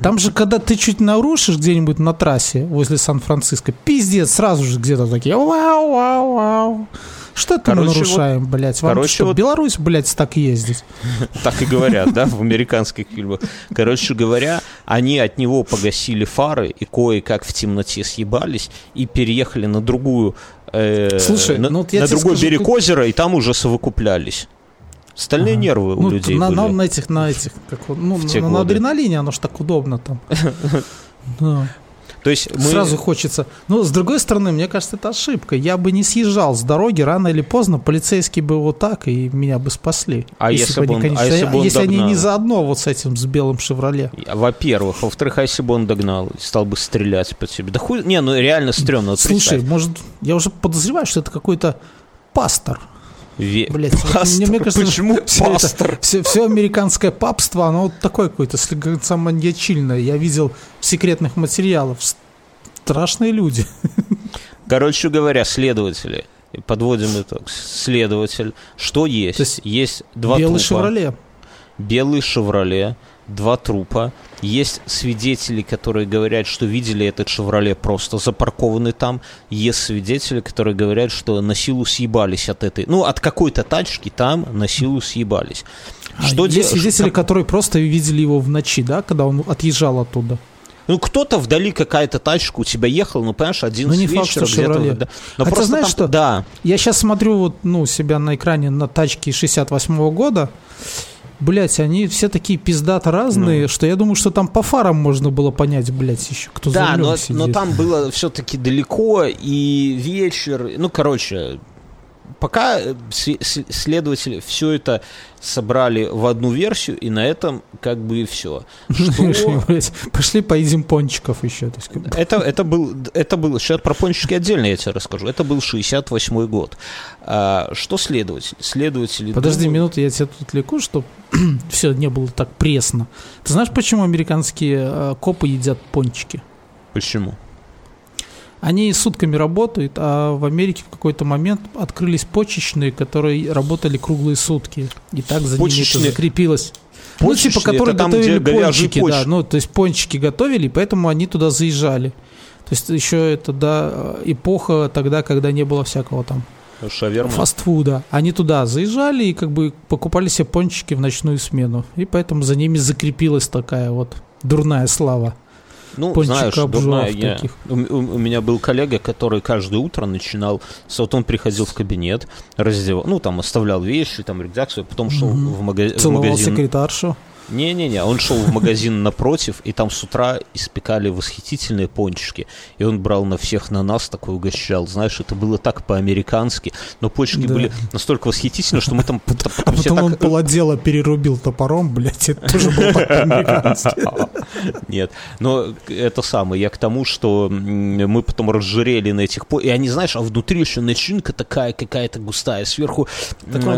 Там же, когда ты чуть нарушишь где-нибудь на трассе возле Сан-Франциско, пиздец, сразу же где-то такие вау, вау, вау. Что это короче, мы нарушаем, вот, блядь? Вам короче, что, вот, Беларусь, блядь, так ездить? Так и говорят, да, в американских фильмах. Короче говоря, они от него погасили фары и кое-как в темноте съебались и переехали на другую э, Слушай, на, ну, на другой скажу, берег как... озера, и там уже совокуплялись. Стальные ага. нервы у ну, людей на, были. На, на этих, на этих, как, ну, на, на адреналине оно ж так удобно там. <laughs> Да. То есть мы... Сразу хочется. Ну, с другой стороны, мне кажется, это ошибка. Я бы не съезжал с дороги, рано или поздно полицейские бы вот так, и меня бы спасли. А если, если бы он, конечно, а если, бы он если они не заодно вот с этим, с белым «Шевроле». Во-первых. Во-вторых, а если бы он догнал, стал бы стрелять по тебе? Да хуй... Не, ну реально стрёмно. Вот Слушай, может, я уже подозреваю, что это какой-то пастор. Ве... Блять, пастор. мне кажется, почему все пастор? Это, все, все американское папство, оно вот такое какое-то слегка маньячильное. Я видел в секретных материалах. Страшные люди. Короче говоря, следователи. Подводим итог. Следователь. Что есть? есть, есть два белый трупа. «Шевроле». Белый «Шевроле» два трупа. Есть свидетели, которые говорят, что видели этот «Шевроле» просто запаркованный там. Есть свидетели, которые говорят, что на силу съебались от этой... Ну, от какой-то тачки там на силу съебались. А что есть де... свидетели, что... которые просто видели его в ночи, да, когда он отъезжал оттуда? Ну, кто-то вдали какая-то тачка у тебя ехал, ну, понимаешь, один ну, не факт, что Шевроле. Да. Но Хотя знаешь там... что? Да. Я сейчас смотрю вот, ну, себя на экране на тачке 68 -го года, блядь, они все такие пиздато разные, ну. что я думаю, что там по фарам можно было понять, блядь, еще кто да, за но, сидит. но там было все-таки далеко и вечер, ну, короче, пока э, следователи все это собрали в одну версию, и на этом как бы и все. <laughs> Что... Пошли поедим пончиков еще. Это, это, был, это был, сейчас про пончики отдельно я тебе расскажу, это был 68 год. А, что следователи? Следователи... Подожди думают... минуту, я тебя тут леку, чтобы все не было так пресно. Ты знаешь, почему американские э, копы едят пончики? Почему? Они сутками работают, а в Америке в какой-то момент открылись почечные, которые работали круглые сутки. И так за почечные. ними это закрепилось. Почечные, ну, типа, которые там, готовили пончики, да, ну, то есть пончики готовили, поэтому они туда заезжали. То есть еще это, да, эпоха тогда, когда не было всякого там Шаверма. фастфуда. Они туда заезжали и как бы покупали себе пончики в ночную смену. И поэтому за ними закрепилась такая вот дурная слава. Ну, знаешь, дурная я... У, у, у меня был коллега, который каждое утро начинал... Вот он приходил в кабинет, раздевал... Ну, там, оставлял вещи, там, рюкзак свой, потом шел mm-hmm. в, мага... в магазин... секретаршу. Не-не-не, он шел в магазин напротив, и там с утра испекали восхитительные пончики. И он брал на всех на нас, такой угощал. Знаешь, это было так по-американски, но пончики да. были настолько восхитительны, что мы там... А потом он так... полотела перерубил топором, блядь, это тоже было по-американски. <laughs> Нет, но это самое, я к тому, что мы потом разжирели на этих... И они, знаешь, а внутри еще начинка такая какая-то густая, сверху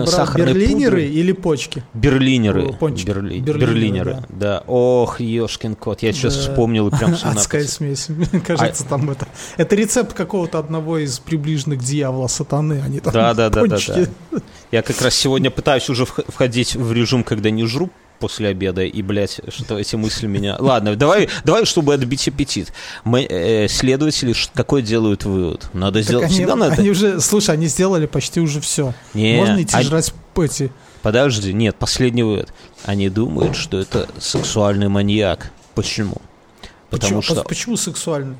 сахарные Берлинеры или почки? Берлинеры. Пончики. Берлинеры Берлинеры, Берлинеры, да. Ох, ешкин кот, я сейчас Да. вспомнил и прям слюна Адская смесь. <laughs> Кажется, А там это... Это рецепт какого-то одного из приближенных дьявола сатаны. Они там Да, да, да, да, пончики. Я как раз сегодня пытаюсь уже вх- входить в режим, когда не жру после обеда, и, блядь, что эти мысли меня... <laughs> Ладно, давай, давай, чтобы отбить аппетит. Мы, э, следователи какой делают вывод? Надо сделать... они, Всегда надо... они уже, слушай, они сделали почти уже все. Не, Можно идти они- жрать эти. Подожди, нет, последний вывод. Они думают, что это сексуальный маньяк. Почему? Потому почему, что... почему сексуальный?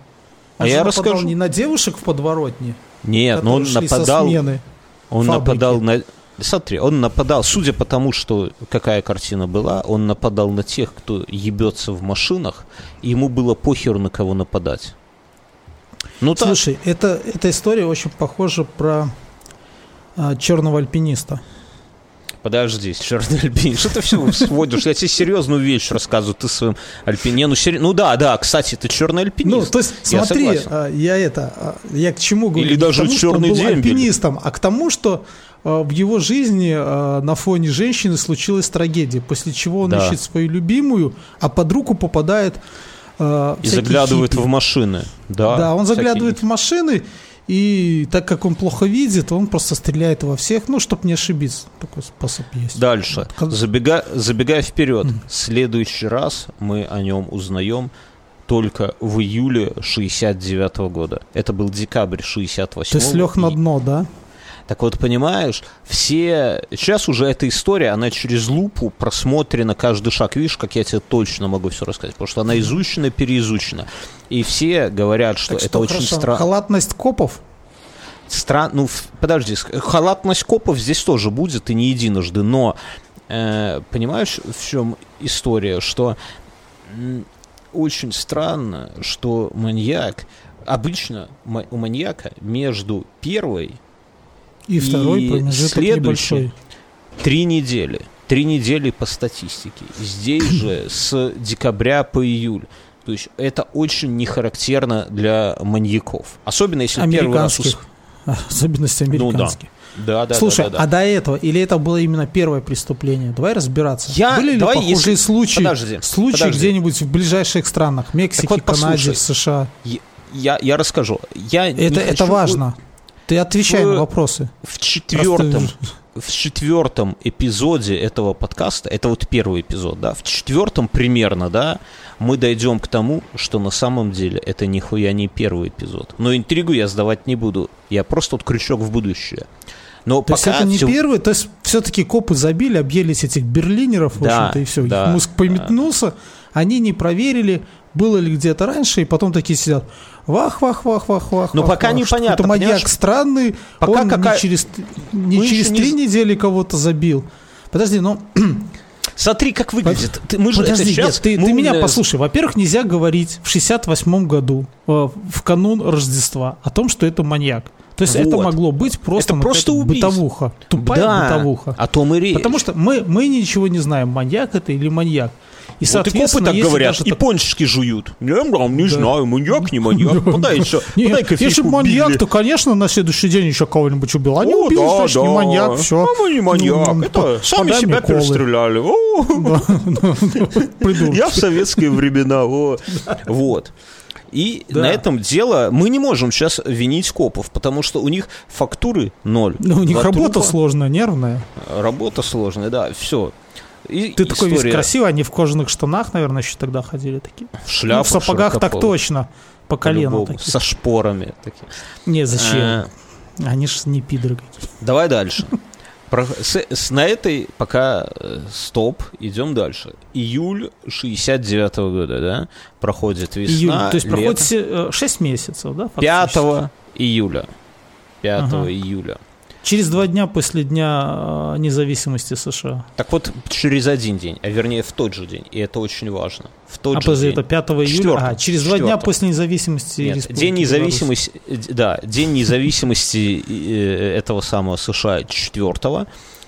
А Он же я нападал расскажу. не на девушек в подворотне, Нет, но он нападал... Он фабрики. нападал на... Смотри, он нападал, судя по тому, что какая картина была, он нападал на тех, кто ебется в машинах, и ему было похер на кого нападать. Ну так, Слушай, это, эта история очень похожа про а, черного альпиниста. Подожди, черный альпин, что ты все сводишь? Я тебе серьезную вещь рассказываю, ты своим альпине. Ну, сери- ну да, да, кстати, ты черный Ну, альпинист. то есть, Я смотри, согласен. а, я это, а, я к чему говорю? Или даже тому, «Черный был дембель». альпинистом, а к тому, что а, в его жизни на фоне женщины случилась трагедия, после чего он Да. ищет свою любимую, а под руку попадает а, И заглядывает хиппи. в машины. Да, Да, он заглядывает в машины, и так как он плохо видит, он просто стреляет во всех, ну, чтобы не ошибиться. Такой способ есть. Дальше. Как- Забега- забегая вперед, следующий раз мы о нем узнаем только в июле 69 года. Это был декабрь 68 То есть лег на дно, да? Так вот, понимаешь, все... Сейчас уже эта история, она через лупу просмотрена каждый шаг. Видишь, как я тебе точно могу все рассказать. Потому что она изучена, переизучена. И все говорят, что Так это что, очень хорошо, странно. халатность копов Стран... Ну, подожди, халатность копов здесь тоже будет, и не единожды, но э, понимаешь, в чем история, что очень странно, что маньяк, обычно у маньяка между первой и второй И промежуток следующий. небольшой. три недели, три недели по статистике, здесь же <clears throat> с декабря по июль. То есть это очень не характерно для маньяков. Особенно если первый раз... Американских. ус- <laughs> Особенности Ну да. американских. Да, да, Слушай, да, да, да. а до этого, или это было именно первое преступление? Давай разбираться. Я- Были ли давай, похожие если- случаи, Подожди, случаи подожди. где-нибудь в ближайших странах? Мексике, вот Канаде. США. Я, я расскажу. Я Это, это хочу- важно. Ты отвечай в- на вопросы. В четвертом, Просто- в четвертом эпизоде этого подкаста, это вот первый эпизод, да, в четвертом примерно, да, мы дойдем к тому, что на самом деле это нихуя не первый эпизод. Но интригу я сдавать не буду. Я просто вот крючок в будущее. Но То есть пока это не всё- первый, то есть все-таки копы забили, объелись этих берлинеров, в Да, общем-то, и все. да, Их мозг пометнулся, они не проверили, было ли где-то раньше, и потом такие сидят. Вах, вах, вах, вах, вах. Но вах, пока вах, непонятно, что-то маньяк понимаешь? странный, Пока он какая- не через, не Мы через не три з- недели кого-то забил. Подожди, ну <clears throat> Смотри, как выглядит. Ты- мы же это Подожди, сейчас... нет, ты, мы ты меня послушай. Во-первых, нельзя говорить в 68 году, э, в канун Рождества, о том, что это маньяк. То есть это Вот. могло быть просто, Это просто убийство. бытовуха. Тупая Да, бытовуха. о том и речь. Потому что мы, мы ничего не знаем, маньяк это или маньяк. И, Вот и копы так говорят, и так- пончики жуют. Я вам не <laughs> Да. знаю, маньяк, не маньяк. Подай еще, подай если кофейку, маньяк, то, конечно, на следующий день еще кого-нибудь убил. А не О, убил, значит, не маньяк, все. А мы не маньяк, Ну, это сами себя перестреляли. <laughs> Я в советские времена. Вот. И Да. на этом дело мы не можем сейчас винить копов, потому что у них фактуры ноль. Ну, у них Два работа трупа. сложная, нервная. Работа сложная, да, все. И Ты такой весь история красивый, они в кожаных штанах, наверное, еще тогда ходили такие. в шляпах, ну, в сапогах так точно. По колено такие. со шпорами. такие. Не, зачем? А, Они ж не пидоры какие. Давай дальше. <laughs> Про- с, с- на этой пока э, стоп, идем дальше. Июль 69 года, да? Проходит весна, Июнь. То есть лето. проходит 6 месяцев, да? 5 фактически? июля. 5 Ага. июля. Через два дня после дня э, независимости США. Так вот, через один день, а вернее в тот же день, и это очень важно. В тот а же день. это 5 июля? Четвёртого. А, через два дня после независимости Нет, Республики день Беларусь. независимости, э, да, день независимости э, этого самого США 4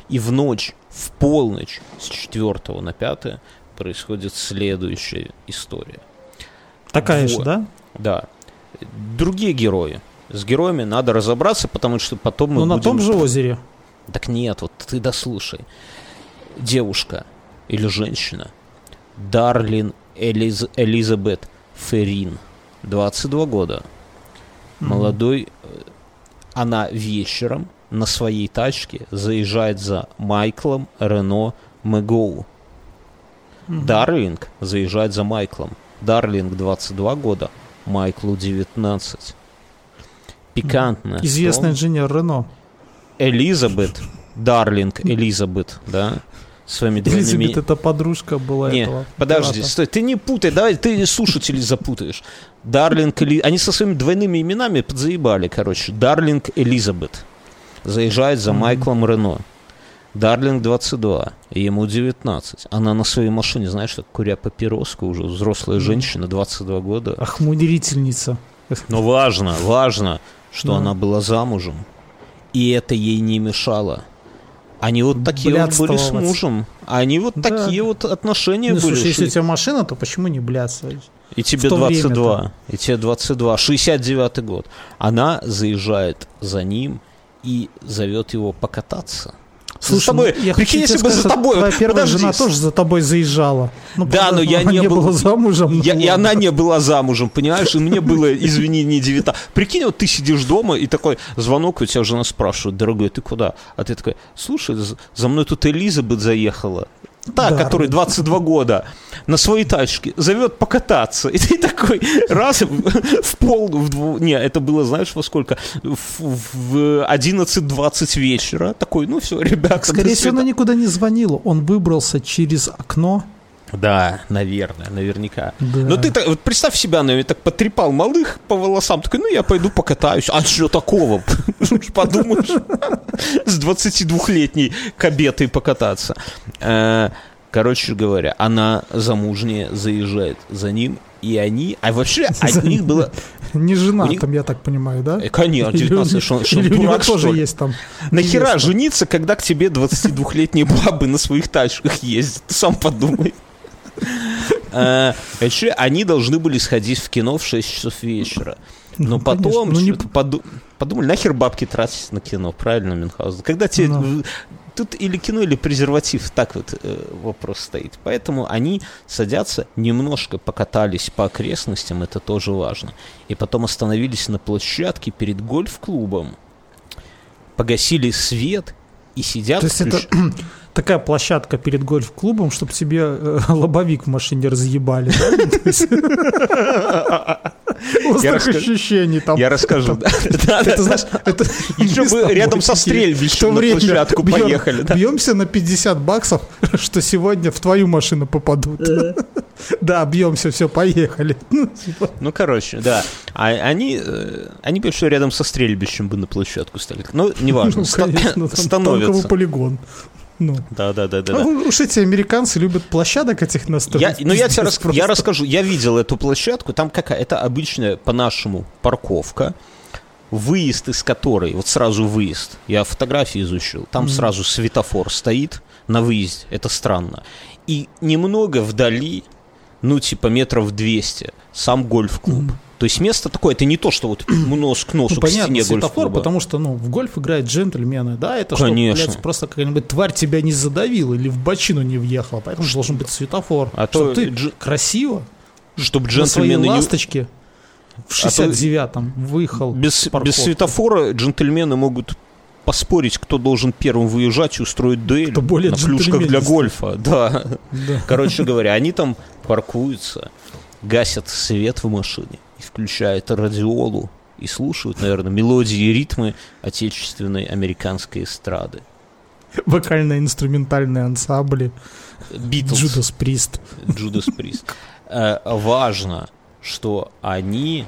и в ночь, в полночь с 4 на 5 происходит следующая история. Такая же, да? Да. Другие герои. С героями надо разобраться, потому что потом мы Ну, на будем... том же озере. Так нет, вот ты дослушай. Девушка или женщина Дарлин Элиз... Элизабет Ферин, 22 года. Молодой, э, она вечером на своей тачке заезжает за Майклом Рено Мэгоу. Дарлинг заезжает за Майклом. Дарлинг 22 года, Майклу 19. Пикантно. Известный инженер Рено. Элизабет, Дарлинг Элизабет, да, своими двойными... Элизабет это подружка была Не, этого. подожди, пирата. стой, ты не путай, давай, ты слушателей запутаешь. Дарлинг Эли... Они со своими двойными именами подзаебали, короче. Дарлинг Элизабет заезжает за Майклом Рено. Дарлинг 22, ему 19. Она на своей машине, знаешь, так куря папироску, уже взрослая женщина, 22 года. Ах, мудерительница. Но важно, важно, что Да. она была замужем. И это ей не мешало. Они вот такие вот были с мужем. Они вот Да. такие вот отношения Ну, были. слушай, если у тебя машина, то почему не блядствовать? И тебе в то 22. время-то. И тебе 22. 69 год. Она заезжает за ним и зовет его покататься. Слушай, за тобой, ну, прикинь, если бы за тобой... Твоя первая Подожди, жена тоже за тобой заезжала. Ну, Да, но я не был- была замужем. ну Я- и ладно. она не была замужем, понимаешь? И мне было, извини, не 19. Прикинь, вот ты сидишь дома, и такой звонок, и у тебя жена спрашивает, дорогой, ты куда? А ты такой, слушай, за мной тут Элизабет заехала. Та, Да. которой 22 года, на своей тачке, зовет покататься. И ты такой раз в, пол, в дву- не, это было, знаешь, во сколько? В, в 11.20 вечера. Такой, ну все, ребята, Скорее всего, она никуда не звонила. Он выбрался через окно. Да, наверное, наверняка. Да. Ну ты так, вот представь себя, наверное, так потрепал малых по волосам, такой, ну я пойду покатаюсь. А что такого? <laughs> Подумаешь, с 22-летней кабетой покататься. Э, Короче говоря, она замужняя заезжает за ним, и они, а вообще <laughs> от них было, Не жена них- там, я так понимаю, да? э, конечно, Или у 19 них- что что или у него дурак, тоже ли? есть там. Нахера невеста? жениться, когда к тебе 22-летние бабы на своих тачках ездят? Ты сам подумай. Э, Вообще, они должны были сходить в кино в 6 часов вечера. Но Ну, конечно. потом Ну, не- поду- подумали, нахер бабки тратить на кино, правильно, Мюнхгаузен? Когда тебе... Ну. Тут или кино, или презерватив, так вот э, вопрос стоит. Поэтому они садятся, немножко покатались по окрестностям, это тоже важно. И потом остановились на площадке перед гольф-клубом, погасили свет и сидят... То есть это такая площадка перед гольф-клубом, чтобы тебе э, <laughs> лобовик в машине разъебали, <laughs> <laughs> расскажу- ощущений там. Я расскажу. Это, знаешь, это Еще рядом со стрельбищем на площадку поехали. Бьемся на 50 баксов, что сегодня в твою машину попадут. Да, бьемся, все, поехали. Ну, типа, Ну, короче, да. А они, э, они бы еще рядом со стрельбищем бы на площадку стали. Ну, неважно. ну, конечно, становятся. полигон. Ну, Да, да, да, да. Да. уж эти американцы любят площадок этих Я, настроить. ну, я тебе рас- я расскажу. Я видел эту площадку. Там какая? Это обычная, по-нашему, парковка. Выезд из которой, вот сразу выезд, я фотографии изучил, там Мгм. сразу светофор стоит на выезде, это странно. И немного вдали, ну, типа метров 200, сам гольф-клуб. То есть место такое, это не то, что вот нос к носу Ну, к понятно, стене светофор, потому что, ну, в гольф играют джентльмены, да, это Конечно. чтобы, блядь, просто какая-нибудь тварь тебя не задавила или в бочину не въехала, поэтому должен быть светофор. А Чтоб то ты дж- красиво Чтобы на своей джентльмены не... ласточке в А то 69-м выехал Без, без светофора джентльмены могут поспорить, кто должен первым выезжать и устроить дуэль Кто более на клюшках для гольфа. <laughs> Да. Да. Короче говоря, они там паркуются, гасят свет в машине и включают радиолу и слушают, наверное, мелодии и ритмы отечественной американской эстрады. Вокально-инструментальные ансамбли. Битлз. Джудас Прист. Джудас Прист. Важно, что они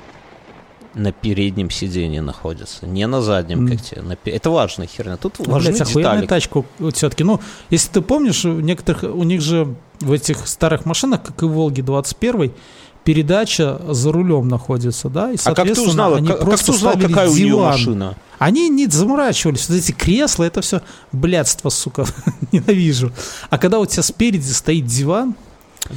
на переднем сиденье находятся, не на заднем, как тебе. на Это важная херня. Тут Ну, важны блядь, детали. тачка все-таки. Ну, если ты помнишь, у некоторых, у них же в этих старых машинах, как и в Волге 21 передача за рулем находится, да? И, А как ты узнал, они как, как просто ты узнал, какая у нее диван. машина? Они не заморачивались. Вот эти кресла, это все блядство, сука, <laughs> ненавижу. А когда у тебя спереди стоит диван,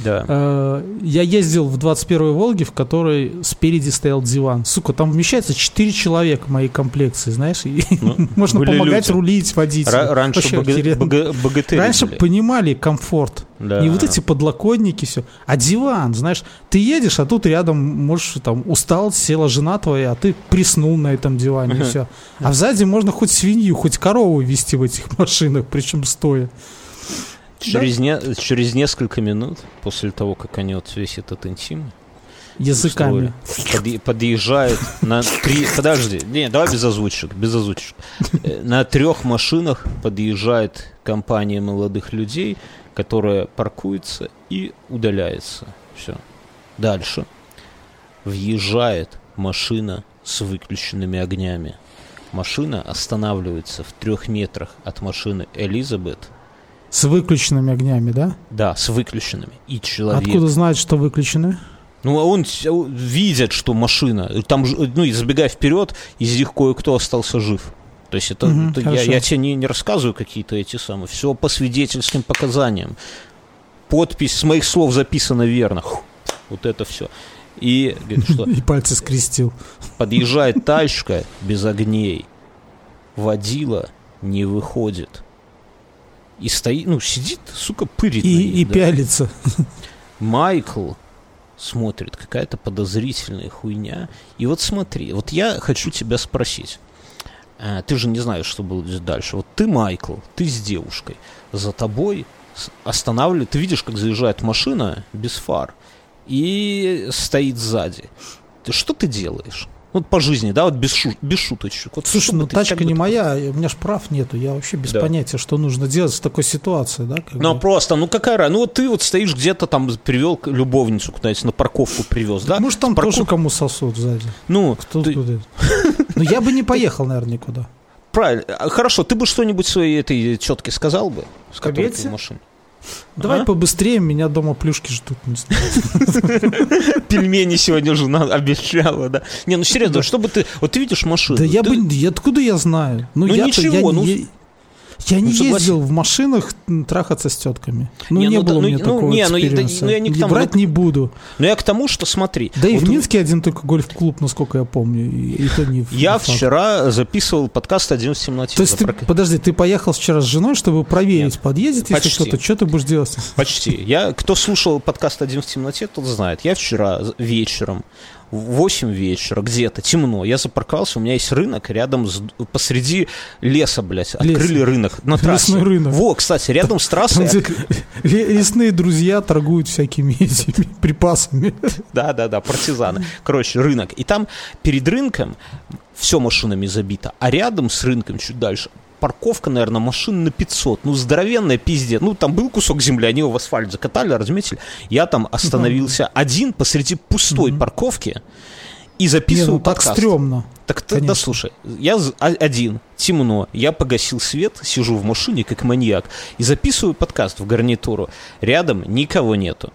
Да. Э, Я ездил в 21-й Волге, в которой спереди стоял диван. Сука, там вмещается 4 человека моей комплекции, знаешь, Ну, <laughs> можно помогать люди. рулить, водить. Ра- раньше богатыри Раньше были. понимали комфорт. Да. Не вот эти подлокотники, все. А диван, знаешь, ты едешь, а тут рядом, можешь, там, устал, села жена твоя, а ты приснул на этом диване, и все. А сзади можно хоть свинью, хоть корову вести в этих машинах, причем стоя. Через, не- через несколько минут после того, как они вот весь этот интим Языками. устроили, подъe- подъезжает на три... Подожди, не, давай без озвучек, без озвучек. Э, На трех машинах подъезжает компания молодых людей, которая паркуется и удаляется. Все. Дальше. Въезжает машина с выключенными огнями. Машина останавливается в трех метрах от машины Элизабет. С выключенными огнями, да? Да, с выключенными. И человек. Откуда знают, что выключены? Ну, а он с- видит, что машина. Там, ну, и забегая вперед, из них кое-кто остался жив. То есть это, Мгм, это я, я тебе не, не рассказываю какие-то эти самые. Все по свидетельским показаниям. Подпись с моих слов записана верно. Фу, Вот это все. И говорит, что <laughs> И пальцы скрестил. подъезжает тачка без огней. Водила не выходит. И стоит, ну, сидит, сука, пырит. И, ней, и да. пялится. Майкл смотрит, какая-то подозрительная хуйня. И вот смотри, вот я хочу тебя спросить. А, Ты же не знаешь, что будет дальше. Вот ты, Майкл, ты с девушкой. За тобой останавливает, ты видишь, как заезжает машина без фар и стоит сзади. Ты что ты делаешь? Вот по жизни, да, вот без, шу- без шуточек. Вот Слушай, ну тачка не моя, у меня ж прав нету, я вообще без Да. понятия, что нужно делать в такой ситуации, да? Ну бы. просто, ну какая разница? Ну вот ты вот стоишь где-то там, привел любовницу куда-нибудь на парковку привез, да? Может, там Парков- тоже кому сосут сзади. Ну, Кто ты- куда? <laughs> Ну, я бы не поехал, наверное, никуда. Правильно. А, Хорошо, ты бы что-нибудь своей этой тетке сказал бы? С которой ты в машине? Давай Ага. побыстрее, меня дома плюшки ждут. <laughs> Пельмени сегодня жена обещала, да. Не, ну серьезно, что бы ты... Вот ты видишь машину. Да я бы... Откуда я знаю? Ну, ничего, я, не- ну, я- не ну, ездил в машинах трахаться с тетками. Ну, Не, не, ну, было ну, у меня ну, такого не, ну, я- ну, я не к И тому, брать ну, не буду. Но я к тому, что смотри. Да и вот в у- Минске один только гольф-клуб, насколько я помню. И, и то не в- Я не вчера записывал подкаст «Один в темноте». То есть ты, подожди, ты поехал вчера с женой, чтобы проверить, Нет. подъедет, если Почти. что-то, что ты будешь делать? Почти. Я, кто слушал подкаст «Один в темноте», тот знает. Я вчера вечером, в 8 вечера, где-то, темно, я запарковался, у меня есть рынок рядом, с, посреди леса, блядь, открыли рынок на трассе. Лесной рынок. Во, кстати, рядом с трассой, Там, <laughs> ле- лесные друзья торгуют всякими <laughs> этими припасами. <laughs> да-да-да, партизаны. Короче, рынок. И там перед рынком все машинами забито, а рядом с рынком чуть дальше парковка, наверное, машин на 500. Ну, здоровенная пиздец. Ну, там был кусок земли, они его в асфальт закатали, разметили. Я там остановился один посреди пустой Мгм. парковки и Не, записывал ну так подкаст. стрёмно. Так ты, да слушай, я а- один, темно, я погасил свет, сижу в машине как маньяк и записываю подкаст в гарнитуру. Рядом никого нету.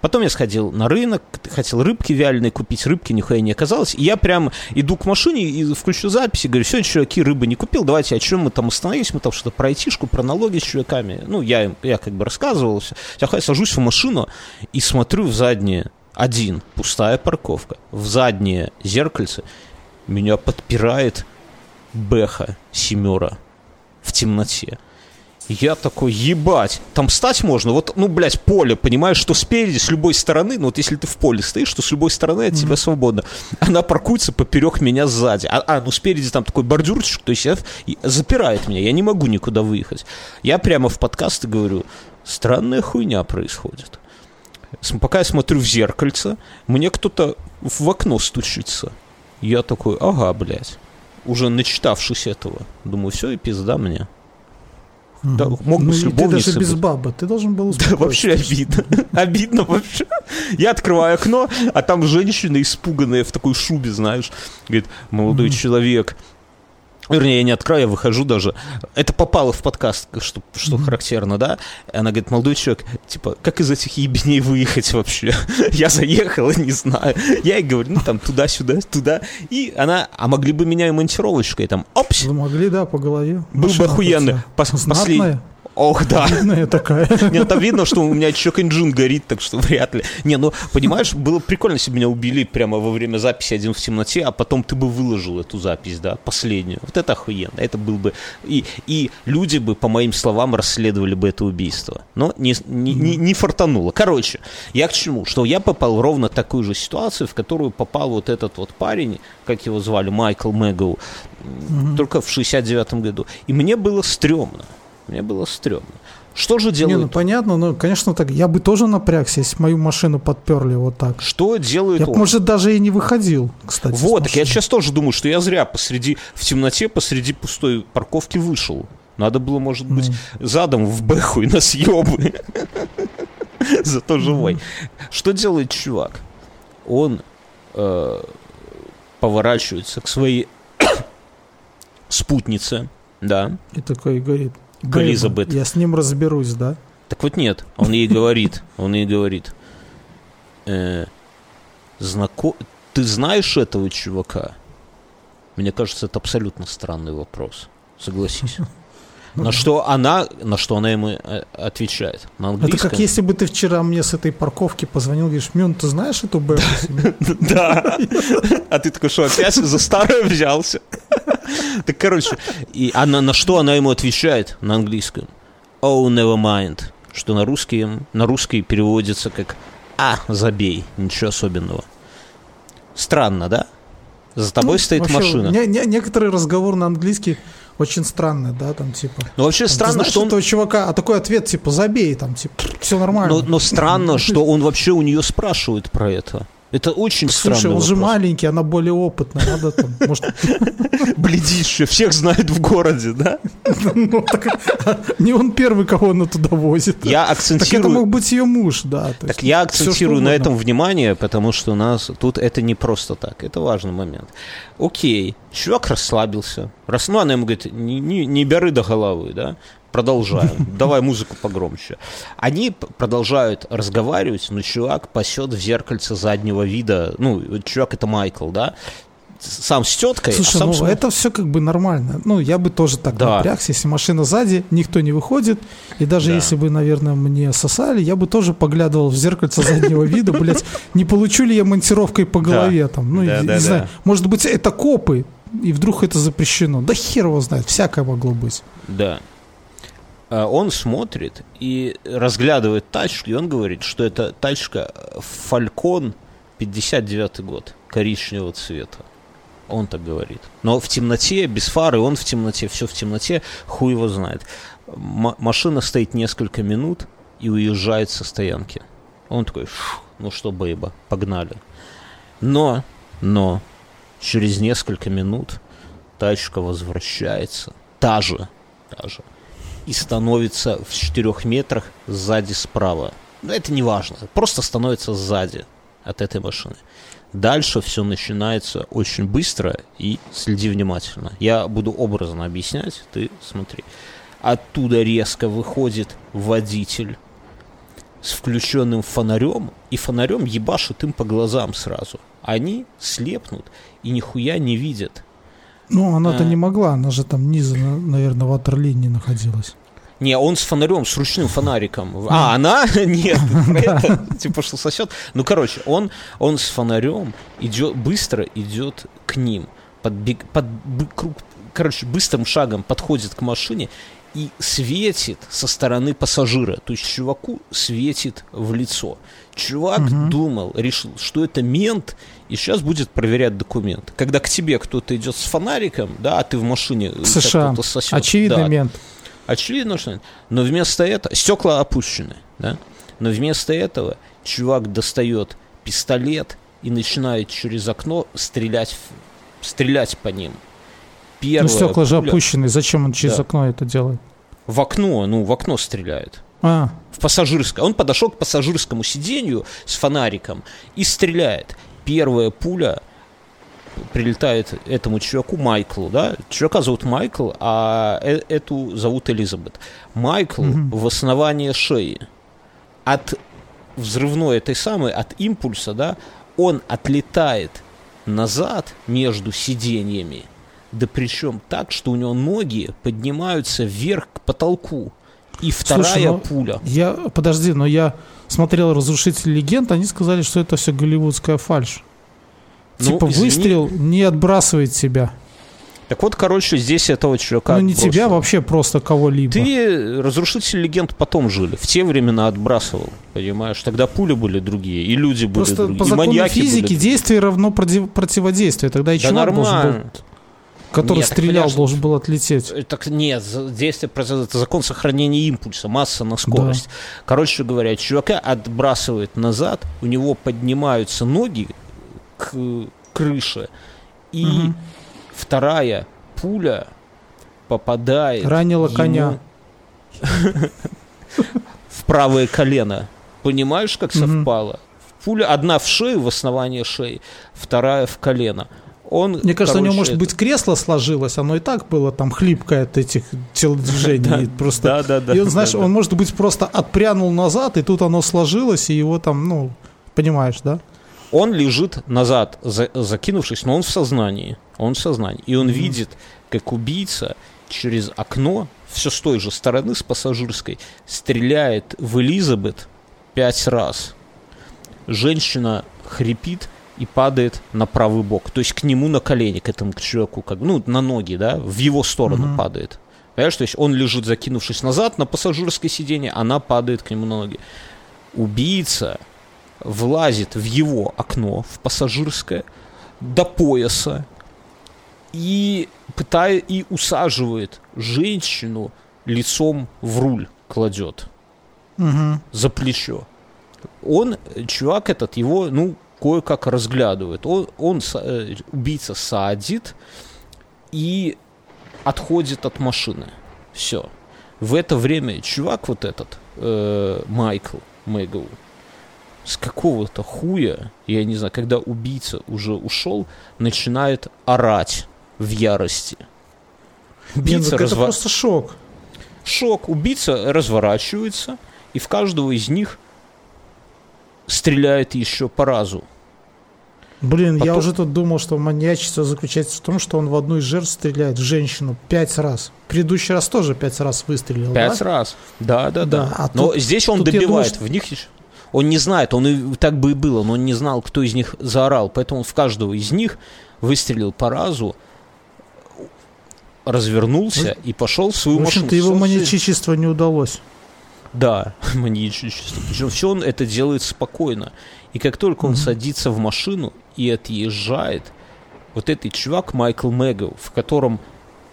Потом я сходил на рынок, хотел рыбки вяленой купить, рыбки нихуя не оказалось. И я прям иду к машине и включу записи, говорю, все, чуваки, рыбы не купил, давайте, о чем мы там остановились, мы там что-то про айтишку, про налоги с чуваками. Ну, я, я как бы рассказывал все. Я сажусь в машину и смотрю в заднее, один, пустая парковка, в заднее зеркальце меня подпирает Бэха семера в темноте. Я такой, ебать, там встать можно, вот, ну, блядь, поле, понимаешь, что спереди, с любой стороны, ну, вот если ты в поле стоишь, то с любой стороны от тебя свободно. Она паркуется поперек меня сзади. А, а, ну, спереди там такой бордюрчик, то есть я, запирает меня, я не могу никуда выехать. Я прямо в подкасты говорю, странная хуйня происходит. Пока я смотрю в зеркальце, мне кто-то в окно стучится. Я такой, ага, блядь. Уже начитавшись этого. Думаю, все, и пизда мне. Да, мог бы Ну, с и ты любовницей даже без бабы, ты должен был Да, вообще обидно. <laughs> Обидно вообще. Я открываю окно, а там женщина испуганная в такой шубе, знаешь. Говорит, молодой человек. Вернее, я не открою, я выхожу даже. Это попало в подкаст, что, что Мгм. характерно, да? И Она говорит, молодой человек, типа, как из этих ебней выехать вообще? <laughs> Я заехал, не знаю. Я ей говорю, ну там туда-сюда, туда. И она, а могли бы меня и монтировочкой там, опс, Вы могли, да, по голове. был бы охуенный. Пос- послед-. Ох, да. Видная такая. Нет, там видно, что у меня чок-инжин горит, так что вряд ли. Не, ну, понимаешь, было прикольно, если бы меня убили прямо во время записи один в темноте, а потом ты бы выложил эту запись, да, последнюю. Вот это охуенно. Это был бы... И, и люди бы, по моим словам, расследовали бы это убийство. Но не, не, не, не фартануло. Короче, я к чему? Что я попал в ровно такую же ситуацию, в которую попал вот этот вот парень, как его звали, Майкл Мэгоу, mm-hmm. только в 69 году. И мне было стрёмно. Мне было стрёмно. Что же делают? Не, ну понятно, ну, конечно, так. Я бы тоже напрягся, если мою машину подперли вот так. Что делает я, он? может, даже и не выходил, кстати. Вот, так я сейчас тоже думаю, что я зря посреди, в темноте посреди пустой парковки вышел. Надо было, может быть, mm. задом в бэху и на съебы. <laughs> Зато живой. Что делает чувак? Он э, поворачивается к своей <coughs> спутнице, да. И такой говорит, к Элизабет. Я с ним разберусь, да? Так вот нет, он ей говорит, он ей говорит, э, знако... ты знаешь этого чувака? Мне кажется, это абсолютно странный вопрос. Согласись. На что она, на что она ему э, отвечает? На английском. Это как если бы ты вчера мне с этой парковки позвонил, говоришь, Мюн, ты знаешь эту Бэху? <laughs> Да. А ты такой, что опять за старое взялся? <laughs> Так, короче, и она, на что она ему отвечает на английском? Oh, never mind. Что на русский, на русский переводится как «А, забей, ничего особенного». Странно, да? За тобой ну, стоит вообще, машина. Не, не, некоторый разговор на английский очень странный, да, там типа. Ну вообще там, странно, знаешь, что он... этого чувака, а такой ответ типа забей, там типа все нормально. Но, но странно, что он вообще у нее спрашивает про это. Это очень Слушай, странный он вопрос. же маленький, она более опытная, надо там, может... <laughs> Бледище, всех знает в городе, да? <laughs> Ну, не он первый, кого она туда возит. Я акцентирую... Так это мог быть ее муж, да. Так я акцентирую на этом внимание, потому что у нас тут это не просто так, это важный момент. Окей, чувак расслабился. Раз, ну, она ему говорит, не, не, не бери до головы, да? Продолжаем. Давай музыку погромче. Они продолжают разговаривать, но чувак пасет в зеркальце заднего вида. Ну, чувак это Майкл, да? сам с теткой. А Слушай, а сам ну это все как бы нормально. Ну, я бы тоже так да. напрягся, если машина сзади, никто не выходит. И даже да. если бы, наверное, мне сосали, я бы тоже поглядывал в зеркальце заднего вида, блядь, не получу ли я монтировкой по голове там. Ну, не знаю. Может быть, это копы, и вдруг это запрещено. Да хер его знает, всякое могло быть. Да. А он смотрит и разглядывает тачку, и он говорит, что это тачка Falcon 59 год, коричневого цвета. Он так говорит. Но в темноте, без фары, он в темноте, все в темноте, хуй его знает. М- машина стоит несколько минут и уезжает со стоянки. Он такой, ну что, бейба, погнали. Но, но, через несколько минут тачка возвращается, та же, та же, и становится в 4 метрах сзади справа. Но это не важно, просто становится сзади от этой машины. Дальше все начинается очень быстро и следи внимательно. Я буду образно объяснять, ты смотри. Оттуда резко выходит водитель с включенным фонарем, и фонарем ебашит им по глазам сразу. Они слепнут и нихуя не видят. Ну, она-то а... не могла, она же там низа, наверное, ватерлинии находилась. Не, он с фонарем, с ручным фонариком. А, а она? <laughs> Нет, <laughs> типа что сосет. Ну, короче, он, он с фонарем идет, быстро идет к ним. Под, под, короче, быстрым шагом подходит к машине и светит со стороны пассажира. То есть чуваку светит в лицо. Чувак угу. думал, решил, что это мент, и сейчас будет проверять документ. Когда к тебе кто-то идет с фонариком, да, а ты в машине в США. сосет. Очевидно да, мент. Очевидно, что Но вместо этого... Стекла опущены, да? Но вместо этого чувак достает пистолет и начинает через окно стрелять, стрелять по ним. Первая ну, стекла пуля... же опущены. Зачем он через да. окно это делает? В окно, ну, в окно стреляет. А. В пассажирское. Он подошел к пассажирскому сиденью с фонариком и стреляет. Первая пуля прилетает этому чуваку Майклу, да, чувака зовут Майкл, а э эту зовут Элизабет. Майкл mm-hmm. в основании шеи. От взрывной этой самой, от импульса, да, он отлетает назад между сиденьями, да причем так, что у него ноги поднимаются вверх к потолку. И вторая Слушай, ну, пуля. Я, подожди, но я смотрел «Разрушитель легенд», они сказали, что это все голливудская фальшь. Ну, типа извини. выстрел не отбрасывает тебя. Так вот, короче, здесь этого чувака ну не отбросило. тебя, вообще просто кого-либо. Ты разрушитель легенд потом жили. В те времена отбрасывал. Понимаешь? Тогда пули были другие, и люди были Просто другие, по и закону маньяки физики были другие. действие равно против- противодействию. Тогда и Да чувак должен нормально. был, который Нет, стрелял, понимаешь, должен был отлететь. Э, Так нет, действие произойдет, это закон сохранения импульса, масса на скорость. Короче говоря, чувака отбрасывает назад, у него поднимаются ноги к крыше, и Мгм. вторая пуля попадает Ранила ему коня. <laughs> в правое колено. Понимаешь, как совпало? Пуля одна в шею, в основание шеи, вторая в колено. Он, Мне кажется, у него, короче, может это- быть, кресло сложилось, оно и так было там хлипкое от этих телодвижений. <laughs> Просто... Да, да, да. И он, знаешь, он, может быть, просто отпрянул назад, и тут оно сложилось, и его там, ну, понимаешь, да? Он лежит назад, за- закинувшись, но он в сознании. Он в сознании. И он видит, как убийца через окно, все с той же стороны, с пассажирской, стреляет в Элизабет пять раз. Женщина хрипит и падает на правый бок. То есть к нему на колени, к этому чуваку, как, ну, на ноги, да, в его сторону Мгм. падает. Понимаешь, то есть он лежит, закинувшись назад на пассажирское сиденье, она падает к нему на ноги. Убийца влазит в его окно, в пассажирское, до пояса и пытает и усаживает женщину лицом в руль кладет Мгм. за плечо. Он, чувак этот, его, ну, кое-как разглядывает. Он, он э, убийца садит и отходит от машины. Все. В это время чувак вот этот, э, Майкл Мэгоу, с какого-то хуя, я не знаю, когда убийца уже ушел, начинает орать в ярости. Ну, Убийца так это разва- просто шок. Шок. Убийца разворачивается, и в каждого из них стреляет еще по разу. Блин, я Потом- уже тут думал, что маньячество заключается в том, что он в одну из жертв стреляет в женщину пять раз. Предыдущий раз тоже пять раз выстрелил, Пять да? раз. Да, да, да. Да, а но тут- здесь он тут я добивает. думаю, В них он не знает, он и так бы и было, но он не знал, кто из них заорал. Поэтому он в каждого из них выстрелил по разу, развернулся и пошел в свою В машину. общем-то, его маньячичество не удалось. Да, <laughs> маньячничество. Причем все он это делает спокойно. И как только он Мгм. садится в машину и отъезжает, вот этот чувак Майкл Мэгоу, в котором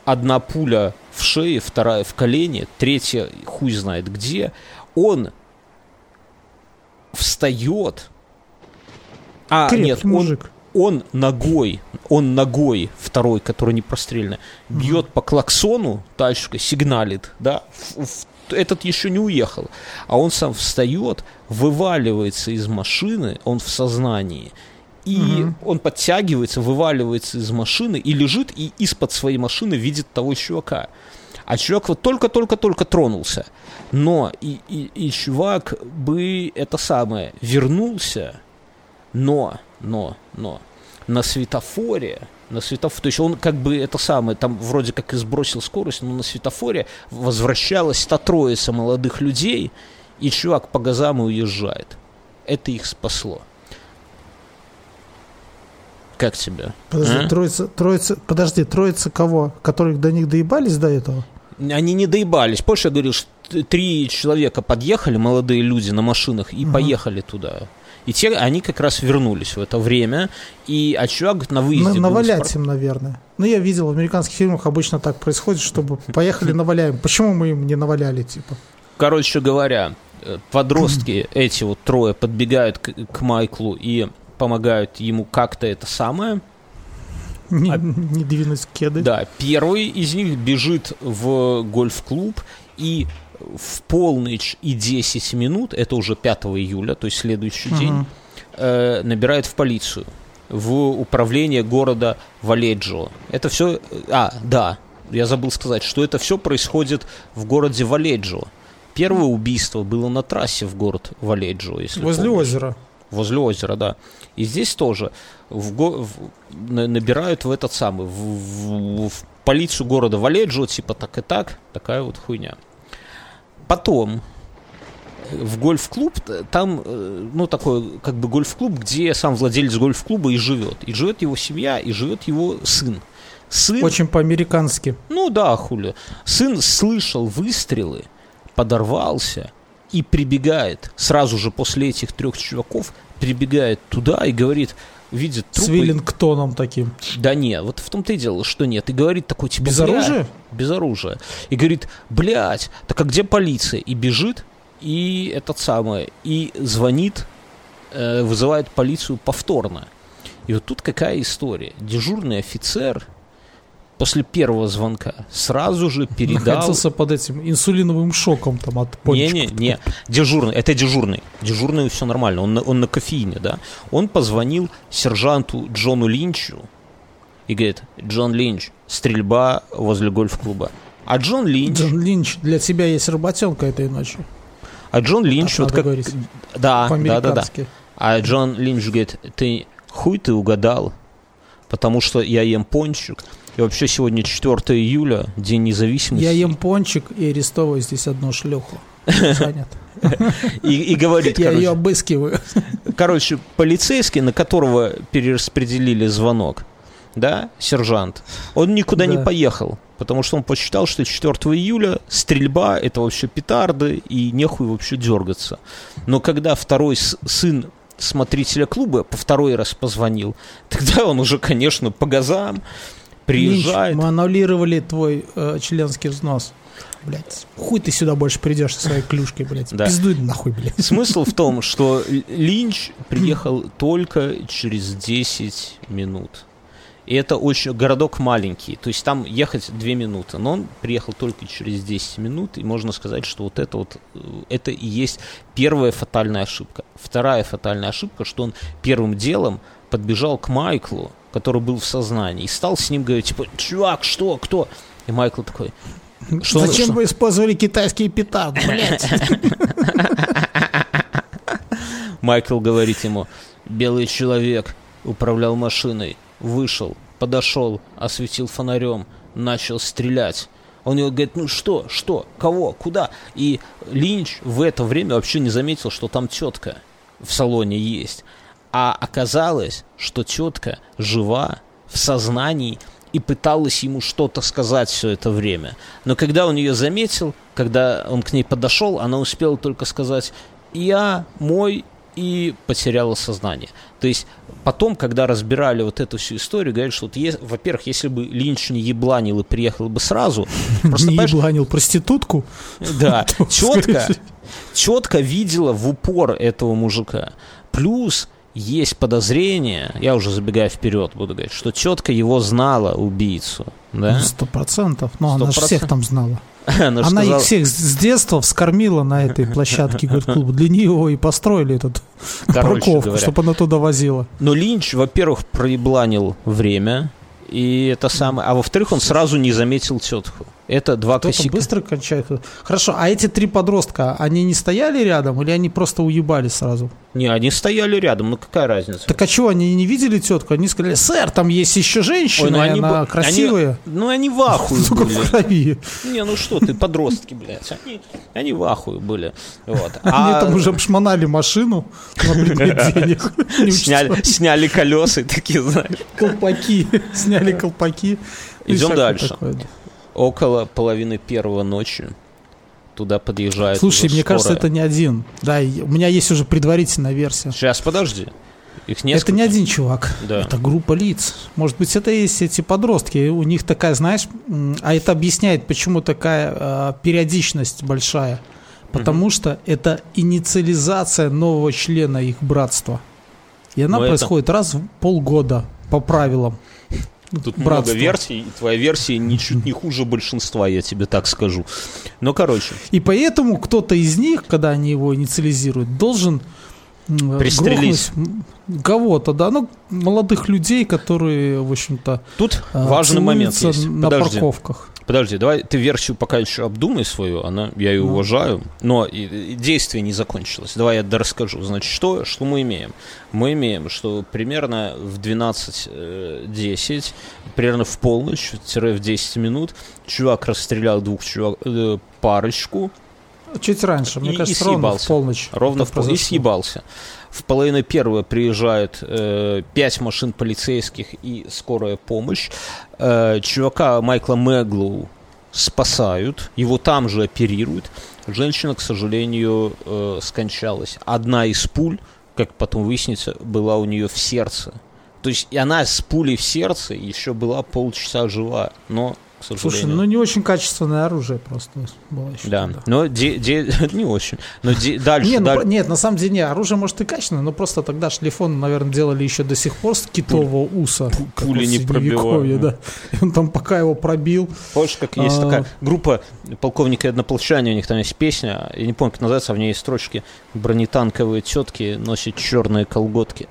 одна пуля в шее, вторая в колене, третья хуй знает где, он встает. А, Крепкий нет, он, мужик. он ногой, он ногой, второй, который не прострельный, бьет по клаксону, тачка сигналит, да, в- в- этот еще не уехал, а он сам встает, вываливается из машины, он в сознании, и Мгм. он подтягивается, вываливается из машины и лежит, и из-под своей машины видит того чувака. А чувак вот только-только-только тронулся. Но и, и, и чувак бы это самое вернулся, но, но, но на светофоре, на светофоре, то есть он как бы это самое, там вроде как и сбросил скорость, но на светофоре возвращалась та троица молодых людей, и чувак по газам и уезжает. Это их спасло. Как тебе? Подожди, А? троица, троица, подожди, троица кого? Которых до них доебались до этого? Они не доебались. Позже я говорил, что три человека подъехали, молодые люди на машинах, и Мгм. поехали туда. И те, они как раз вернулись в это время, и а чувак на выезде На- навалять из им, наверное. Ну, я видел, в американских фильмах обычно так происходит, чтобы <laughs> поехали наваляем. Почему мы им не наваляли, типа? Короче говоря, э, подростки <clears throat> эти вот трое подбегают к, к Майклу и помогают ему как-то это самое. Не, А- не двинуть кеды. Да, первый из них бежит в гольф-клуб и в полночь и 10 минут, это уже 5 июля, то есть следующий день, Мгм. э, набирает в полицию, в управление города Валеджио. Это все... А, да, я забыл сказать, что это все происходит в городе Валеджио. Первое убийство было на трассе в город Валеджио, если Возле помнишь. озера. Возле озера, да. И здесь тоже в в- на- набирают в этот самый, в, в- в полицию города Валеджио, типа так и так, такая вот хуйня. Потом в гольф-клуб, там, э, ну, такой, как бы гольф-клуб, где сам владелец гольф-клуба и живет. И живет его семья, и живет его сын. Сын, Очень по-американски. ну да, хули. Сын слышал выстрелы, подорвался и прибегает, сразу же после этих трех чуваков, прибегает туда и говорит, видит С трупы. Виллингтоном таким. Да нет, вот в том-то и дело, что нет. И говорит такой, типа, Без оружия? Без оружия. И говорит, блядь, так а где полиция? И бежит, и этот самый, и звонит, э, вызывает полицию повторно. И вот тут какая история. Дежурный офицер после первого звонка сразу же передал... Находился под этим инсулиновым шоком там от пончиков. Не-не-не, дежурный, это дежурный. Дежурный все нормально, он на, он на кофеине, да. Он позвонил сержанту Джону Линчу и говорит, Джон Линч, стрельба возле гольф-клуба. А Джон Линч, Джон Линч, для тебя есть работенка этой ночью. а Джон Линч, Так вот как... говорить. Да, да, да, да. А Джон Линч говорит, ты хуй ты угадал, потому что я ем пончик. И вообще сегодня 4 июля, День независимости. Я ем пончик и арестовываю здесь одну шлюху. <laughs> И, и говорит, Я короче, ее обыскиваю. Короче, полицейский, на которого перераспределили звонок, да, сержант, он никуда не Да. поехал, потому что он посчитал, что 4 июля стрельба — это вообще петарды, и нехуй вообще дергаться. Но когда второй сын смотрителя клуба по второй раз позвонил, <laughs> тогда он уже, конечно, по газам приезжает. Линч, мы аннулировали твой э, членский взнос. Блять, хуй ты сюда больше придешь со своей клюшкой, блядь. Да. Пиздуй нахуй, блядь. Смысл в том, что <laughs> Линч приехал только через 10 минут. И это очень городок маленький, то есть там ехать 2 минуты, но он приехал только через 10 минут, и можно сказать, что вот это вот, э, это и есть первая фатальная ошибка. Вторая фатальная ошибка, что он первым делом подбежал к Майклу, который был в сознании, и стал с ним говорить, типа, чувак, что, кто? И Майкл такой, что Зачем что- вы использовали китайские петарды, блядь? <laughs> Майкл говорит ему, белый человек управлял машиной, вышел, подошел, осветил фонарем, начал стрелять. Он ему говорит, ну что, что, кого, куда? И Линч в это время вообще не заметил, что там тетка в салоне есть. А оказалось, что тетка жива, в сознании, и пыталась ему что-то сказать все это время. Но когда он ее заметил, когда он к ней подошел, она успела только сказать «я, мой» и потеряла сознание. То есть потом, когда разбирали вот эту всю историю, говорят, что, вот е- во-первых, если бы Линч не ебланил и приехал бы сразу, <laughs> просто, Не ебланил проститутку? да, <laughs> четко, четко видела в упор этого мужика. Плюс есть подозрение, я уже забегая вперед буду говорить, что тетка его знала, убийцу. Да? Ну, Сто процентов. Ну, она же всех там знала. <laughs> Она, Она сказала- их всех с с детства вскормила на этой площадке клуба. Для нее и построили этот Короче парковку, говоря. чтобы она туда возила. Но Линч, во-первых, проебланил время, и это самое. А во-вторых, он сразу не заметил тетку. Это два Кто-то косяка. быстро кончает. Хорошо, а эти три подростка, они не стояли рядом или они просто уебали сразу? Не, они стояли рядом, ну какая разница? Так а чего, они не видели тетку? Они сказали, сэр, там есть еще женщина, Ой, ну они она бы- красивая. Ну они в ахуе были. в крови. Не, ну что ты, подростки, блядь. Они, они в ахуе были. Вот. <laughs> Они А там уже обшмонали машину на денег. <laughs> Не сняли, сняли колеса и такие, знаешь. колпаки. Сняли колпаки. И Идем дальше. такое. Около половины первого ночи туда подъезжает Слушай, мне кажется, скорая. это не один. Да, у меня есть уже предварительная версия. Сейчас, подожди. Их несколько. Это не один чувак, Да. это группа лиц. Может быть, это есть эти подростки. У них такая, знаешь, а это объясняет, почему такая э, периодичность большая. Потому что это инициализация нового члена их братства. И она Но это- происходит раз в полгода по правилам. Тут братства. много версий, и твоя версия ничуть не хуже большинства, я тебе так скажу. Ну, короче, И поэтому кто-то из них, когда они его инициализируют, должен м, Пристрелить. кого-то, да, ну, молодых людей, которые, в общем-то, тут а, важный момент есть. на Подожди, парковках. Подожди, давай ты версию пока еще обдумай свою, она, я ее Ну. уважаю, но и, и действие не закончилось. Давай я расскажу. Значит, что, что мы имеем? Мы имеем, что примерно в 12.10, примерно в полночь, тире в 10 минут, чувак расстрелял двух чувак, э, парочку, Чуть раньше, мне И- кажется, и ровно в полночь. Ровно в пол... И съебался. В половину первого приезжает э, машин полицейских и скорая помощь. Э, чувака Майкла Мэглоу спасают, его там же оперируют. Женщина, к сожалению, э, скончалась. Одна из пуль, как потом выяснится, была у нее в сердце. То есть и она с пулей в сердце еще была полчаса жива, но, к сожалению... Слушай, ну не очень качественное оружие просто было еще. да, тогда. но де- де- <laughs> не очень. Но де- дальше, Не, ну, даль- про- нет, на самом деле, не, оружие может и качественное, но просто тогда шлифон, наверное, делали еще до сих пор с китового уса. как пули не пробивают. да. И он там пока его пробил. Помнишь, как есть А. такая группа полковника и однополчане, у них там есть песня, я не помню, как называется, а в ней есть строчки «Бронетанковые тетки носят черные колготки».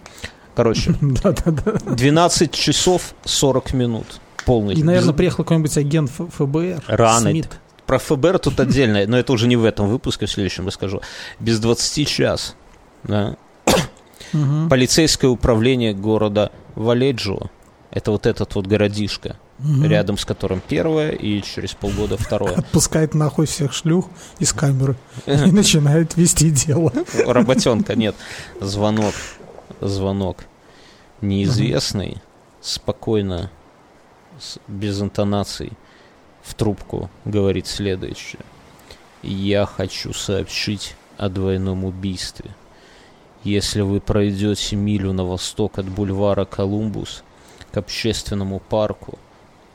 Короче, <laughs> Да-да-да. 12 часов 40 минут. Полный. И, наверное, приехал какой-нибудь агент ФБР. Рано. Смит. Про ФБР тут отдельно, но это уже не в этом выпуске, в следующем расскажу. Без 20 час. Да. Мгм. Полицейское управление города Валеджио. Это вот этот вот городишко, Мгм. рядом с которым первое и через полгода второе. Отпускает нахуй всех шлюх из камеры <laughs> и начинает вести дело. Работенка, нет. Звонок. <laughs> Звонок. Неизвестный, спокойно, без интонаций, в трубку говорит следующее. Я хочу сообщить о двойном убийстве. Если вы пройдете милю на восток от бульвара Колумбус к общественному парку,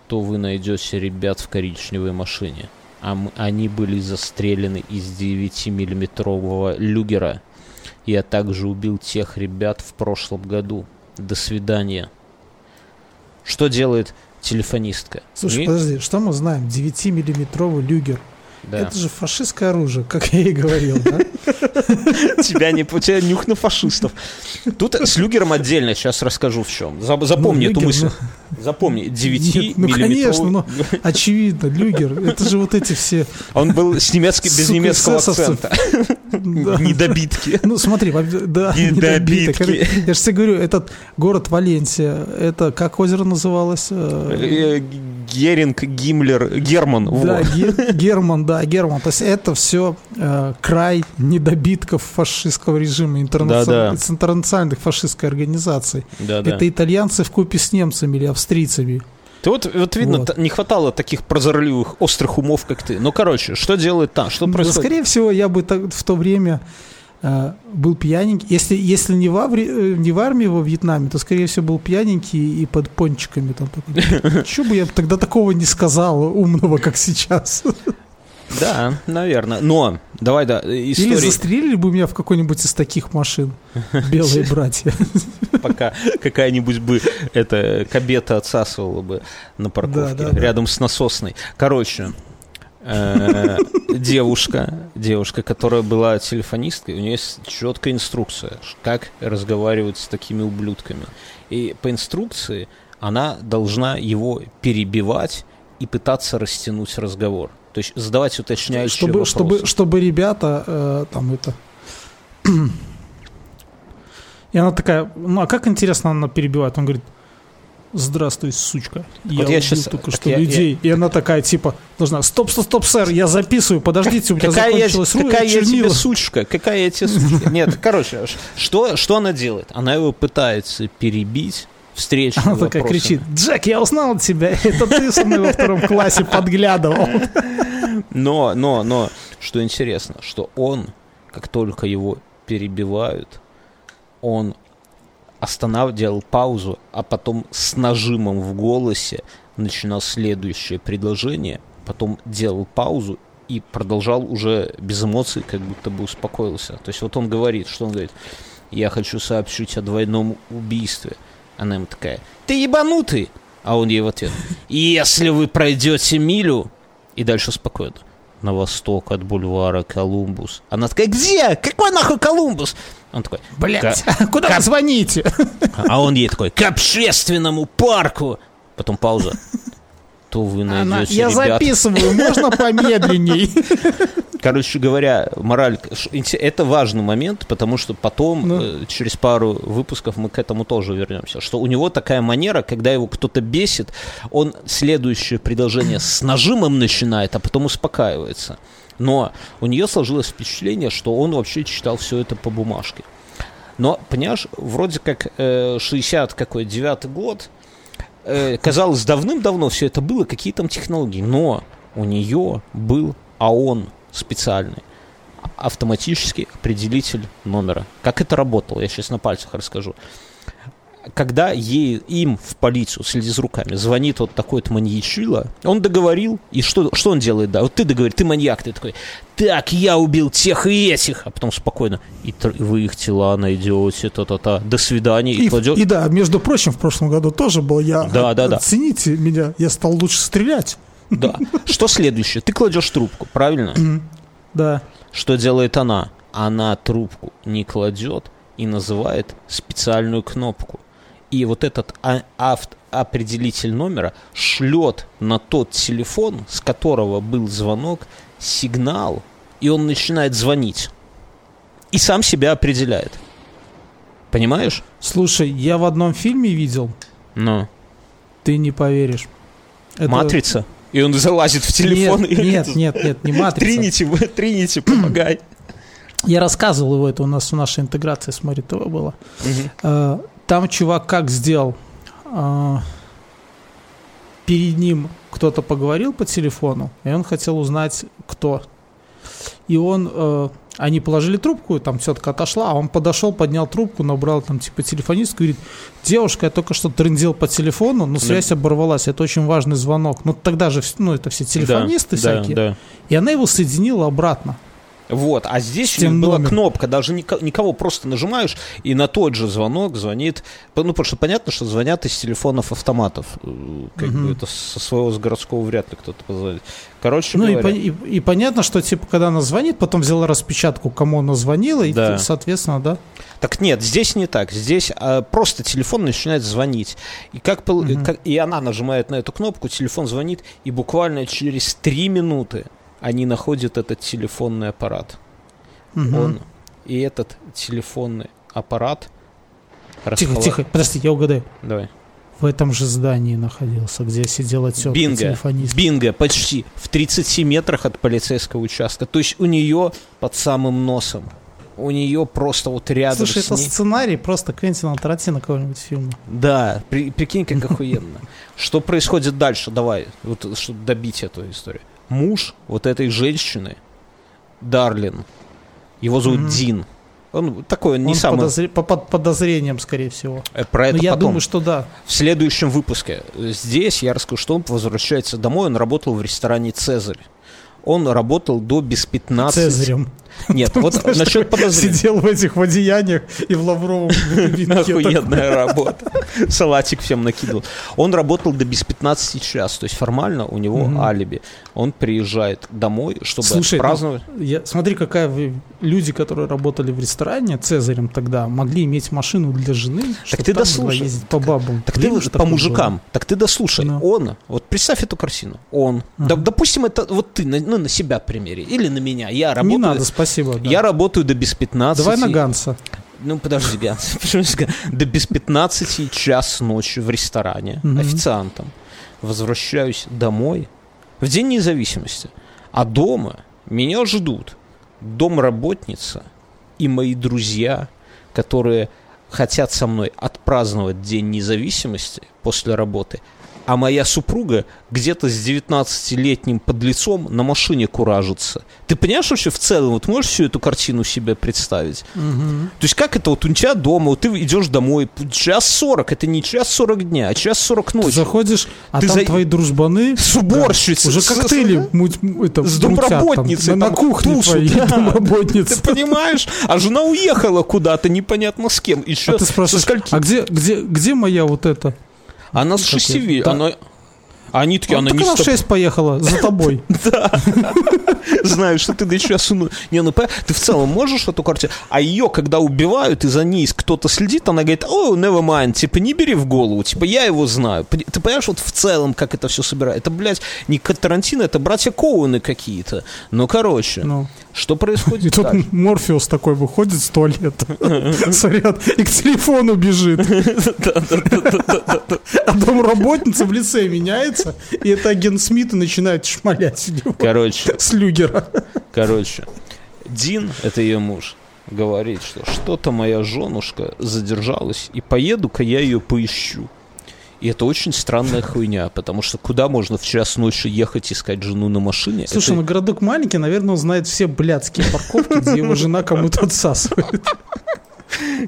то вы найдете ребят в коричневой машине. А м- они были застрелены из 9-миллиметрового люгера. Я также убил тех ребят в прошлом году. До свидания. Что делает телефонистка? Слушай, И- подожди, что мы знаем? 9-миллиметровый люгер. Да. Это же фашистское оружие, как я и говорил, да? тебя не тебя нюх на фашистов. Тут с люгером отдельно сейчас расскажу в чем. Зап- Запомни Ну, эту люгер, мысль. Запомни, 9 Нет, ну, конечно, но очевидно, люгер. Это же вот эти все... Он был с немецкой, без Сука, немецкого акцента. да. <laughs> Недобитки. Ну, смотри, да, <laughs> Недобитки. Я же тебе говорю, этот город Валенсия, это как озеро называлось? Э, Э, Геринг, Гиммлер, Герман. Да, Герман, да, Герман. То есть это все край недобитков фашистского режима, интернацион- Да-да. с интернациональных фашистской организаций. Да, да. Это итальянцы в купе с немцами или австрийцами. Ты вот, вот видно, Вот. не хватало таких прозорливых, острых умов, как ты. Ну, короче, что делает там? Что Да, происходит? скорее всего, я бы так- в то время э, был пьяненький. Если, если не, в аври- э, не в армии во Вьетнаме, то, скорее всего, был пьяненький и под пончиками. Там, Че бы я тогда такого не сказал умного, как сейчас? Да, наверное. Но, давай, да, Или история, застрелили бы меня в какой-нибудь из таких машин, <laughs> белые братья. пока какая-нибудь бы это кабета отсасывала бы на парковке, Да, да, да. рядом с насосной. Короче, э, девушка, девушка, которая была телефонисткой, у нее есть четкая инструкция, как разговаривать с такими ублюдками. И по инструкции она должна его перебивать и пытаться растянуть разговор. То есть задавать уточняющие Чтобы, вопросы. чтобы, чтобы ребята э, там это... <clears throat> И она такая, ну а как интересно она перебивает? Он говорит, здравствуй, сучка. Я, Вот я щас- только что я- людей. И она такая, типа, должна, стоп, стоп, стоп, сэр, я записываю, подождите, у меня Какая, я, закончилась ру- какая я тебе чернила». сучка? Какая я тебе сучка? Нет, короче, что, что она делает? Она его пытается перебить встречными Она такая вопросами. кричит, Джек, я узнал тебя, это ты со мной во втором классе подглядывал. Но, но, но, что интересно, что он, как только его перебивают, он останавливал, делал паузу, а потом с нажимом в голосе начинал следующее предложение, потом делал паузу и продолжал уже без эмоций, как будто бы успокоился. То есть вот он говорит, что он говорит, я хочу сообщить о двойном убийстве. Она ему такая, ты ебанутый? А он ей в ответ, если вы пройдете милю, и дальше спокойно. На восток от бульвара Колумбус. Она такая, где? Какой нахуй Колумбус? Он такой, Блять, «Ка- <laughs> куда вы звоните? а он ей такой, к общественному парку. Потом пауза. То вы Она, найдете я ребят. записываю, можно помедленней? <laughs> Короче говоря, мораль, это важный момент, потому что потом, Ну. э, через пару выпусков мы к этому тоже вернемся, что у него такая манера, когда его кто-то бесит, он следующее предложение с нажимом начинает, а потом успокаивается. Но у нее сложилось впечатление, что он вообще читал все это по бумажке. Но, понимаешь, вроде как э, 60 какой, 9 год, казалось, давным-давно все это было, какие там технологии. Но у нее был АОН специальный, автоматический определитель номера. Как это работало, я сейчас на пальцах расскажу когда ей, им в полицию, следи за руками, звонит вот такой-то маньячила, он договорил, и что, что он делает, да, вот ты договорил, ты маньяк, ты такой, так, я убил тех и этих, а потом спокойно, и вы их тела найдете, та-та-та, до свидания, и, и кладет. И да, между прочим, в прошлом году тоже был я, да, да, да. оцените меня, я стал лучше стрелять. Да, что следующее, ты кладешь трубку, правильно? Да. Что делает она? Она трубку не кладет и называет специальную кнопку и вот этот а, авт определитель номера шлет на тот телефон, с которого был звонок, сигнал, и он начинает звонить. И сам себя определяет. Понимаешь? Слушай, я в одном фильме видел. Но. Ты не поверишь. Это... Матрица? И он залазит в телефон. Нет, и... нет, нет, нет, не матрица. Тринити, Тринити, помогай. Я рассказывал его, это у нас в нашей интеграции с Маритова было. Угу. Там чувак как сделал? А, перед ним кто-то поговорил по телефону, и он хотел узнать, кто. И он, э, они положили трубку, там тетка отошла, а он подошел, поднял трубку, набрал там типа телефонистку, говорит, девушка, я только что трындел по телефону, но связь да. оборвалась, это очень важный звонок. Ну тогда же, ну это все телефонисты да, всякие. Да, да. И она его соединила обратно. Вот, а здесь у них была номер. кнопка, даже никого просто нажимаешь, и на тот же звонок звонит, ну, потому что понятно, что звонят из телефонов автоматов, э, как угу. бы это со своего с городского вряд ли кто-то позвонит. Короче ну, говоря... и, и, и понятно, что, типа, когда она звонит, потом взяла распечатку, кому она звонила, и, да. соответственно, да. Так нет, здесь не так. Здесь а, просто телефон начинает звонить. И, как, угу. как, и она нажимает на эту кнопку, телефон звонит, и буквально через три минуты они находят этот телефонный аппарат. Угу. Он и этот телефонный аппарат Тихо, тихо, подожди, я угадаю. Давай. В этом же здании находился, где сидела тетка Бинго, телефонист. Бинго, почти в 30 метрах от полицейского участка. То есть у нее под самым носом. У нее просто вот рядом Слушай, это ней... сценарий просто Квентина Тарантино какого-нибудь фильма. Да, при, прикинь, как охуенно. Что происходит дальше? Давай, вот чтобы добить эту историю муж вот этой женщины, Дарлин, его зовут mm-hmm. Дин. Он такой, он не самый... Подозр... под подозрением, скорее всего. Э, про это Но я потом. думаю, что да. В следующем выпуске. Здесь я расскажу, что он возвращается домой, он работал в ресторане «Цезарь». Он работал до без 15... Цезарем. Нет, вот насчет подозрений. Сидел в этих одеяниях и в лавровом <laughs> Охуенная работа. Салатик всем накидывал. Он работал до без 15 час, то есть формально у него алиби. Он приезжает домой, чтобы Слушай, ну, праздновать. Смотри, какая люди, которые работали в ресторане Цезарем тогда, могли иметь машину для жены, так ты дослушай. ездить по бабам. Так ты по мужикам. Так ты дослушай. Он, вот представь эту картину. Он, допустим, это вот ты ну, на себя примери или на меня. Я работаю. Не надо, спасибо Спасибо. Да. Я работаю до без 15. Давай на Ганса. Ну, подожди, Ганс. <laughs> До без 15 час ночи в ресторане официантом. Возвращаюсь домой в День независимости. А дома меня ждут домработница и мои друзья, которые хотят со мной отпраздновать День независимости после работы – а моя супруга где-то с 19-летним подлецом на машине куражится. Ты понимаешь вообще в целом, вот можешь всю эту картину себе представить? Угу. То есть как это, вот у тебя дома, вот ты идешь домой, час 40, это не час 40 дня, а час 40 ночи. Ты заходишь, а ты там за... твои дружбаны... <laughs> С уборщицей. Да, уже коктейли муть, это, с домработницей. Там, на, на кухне тушат, твоей да. <laughs> домработницы. Ты понимаешь? А жена уехала куда-то, непонятно с кем. Еще а ты спрашиваешь, а где, где, где моя вот эта она с шести, да. она... Они такие, она не она в 6 поехала за тобой. <laughs> Да. Знаю, что ты сейчас... Не, ну ты в целом можешь эту картину... А ее, когда убивают, и за ней кто-то следит, она говорит, о, never mind, типа, не бери в голову, типа, я его знаю. Ты понимаешь, вот в целом, как это все собирает? Это, блядь, не Тарантино, это братья Коуны какие-то. Ну, короче. Что происходит? И тут Морфеус такой выходит с туалета, смотрят, и к телефону бежит. А домработница в лице меняется, и это агент Смит и начинает шмалять Короче. С люгера. Короче, Дин, это ее муж, говорит, что что-то моя женушка задержалась, и поеду-ка я ее поищу. И это очень странная хуйня, потому что куда можно в час ночи ехать искать жену на машине? Слушай, это... ну городок маленький, наверное, он знает все блядские парковки, где его жена кому-то отсасывает.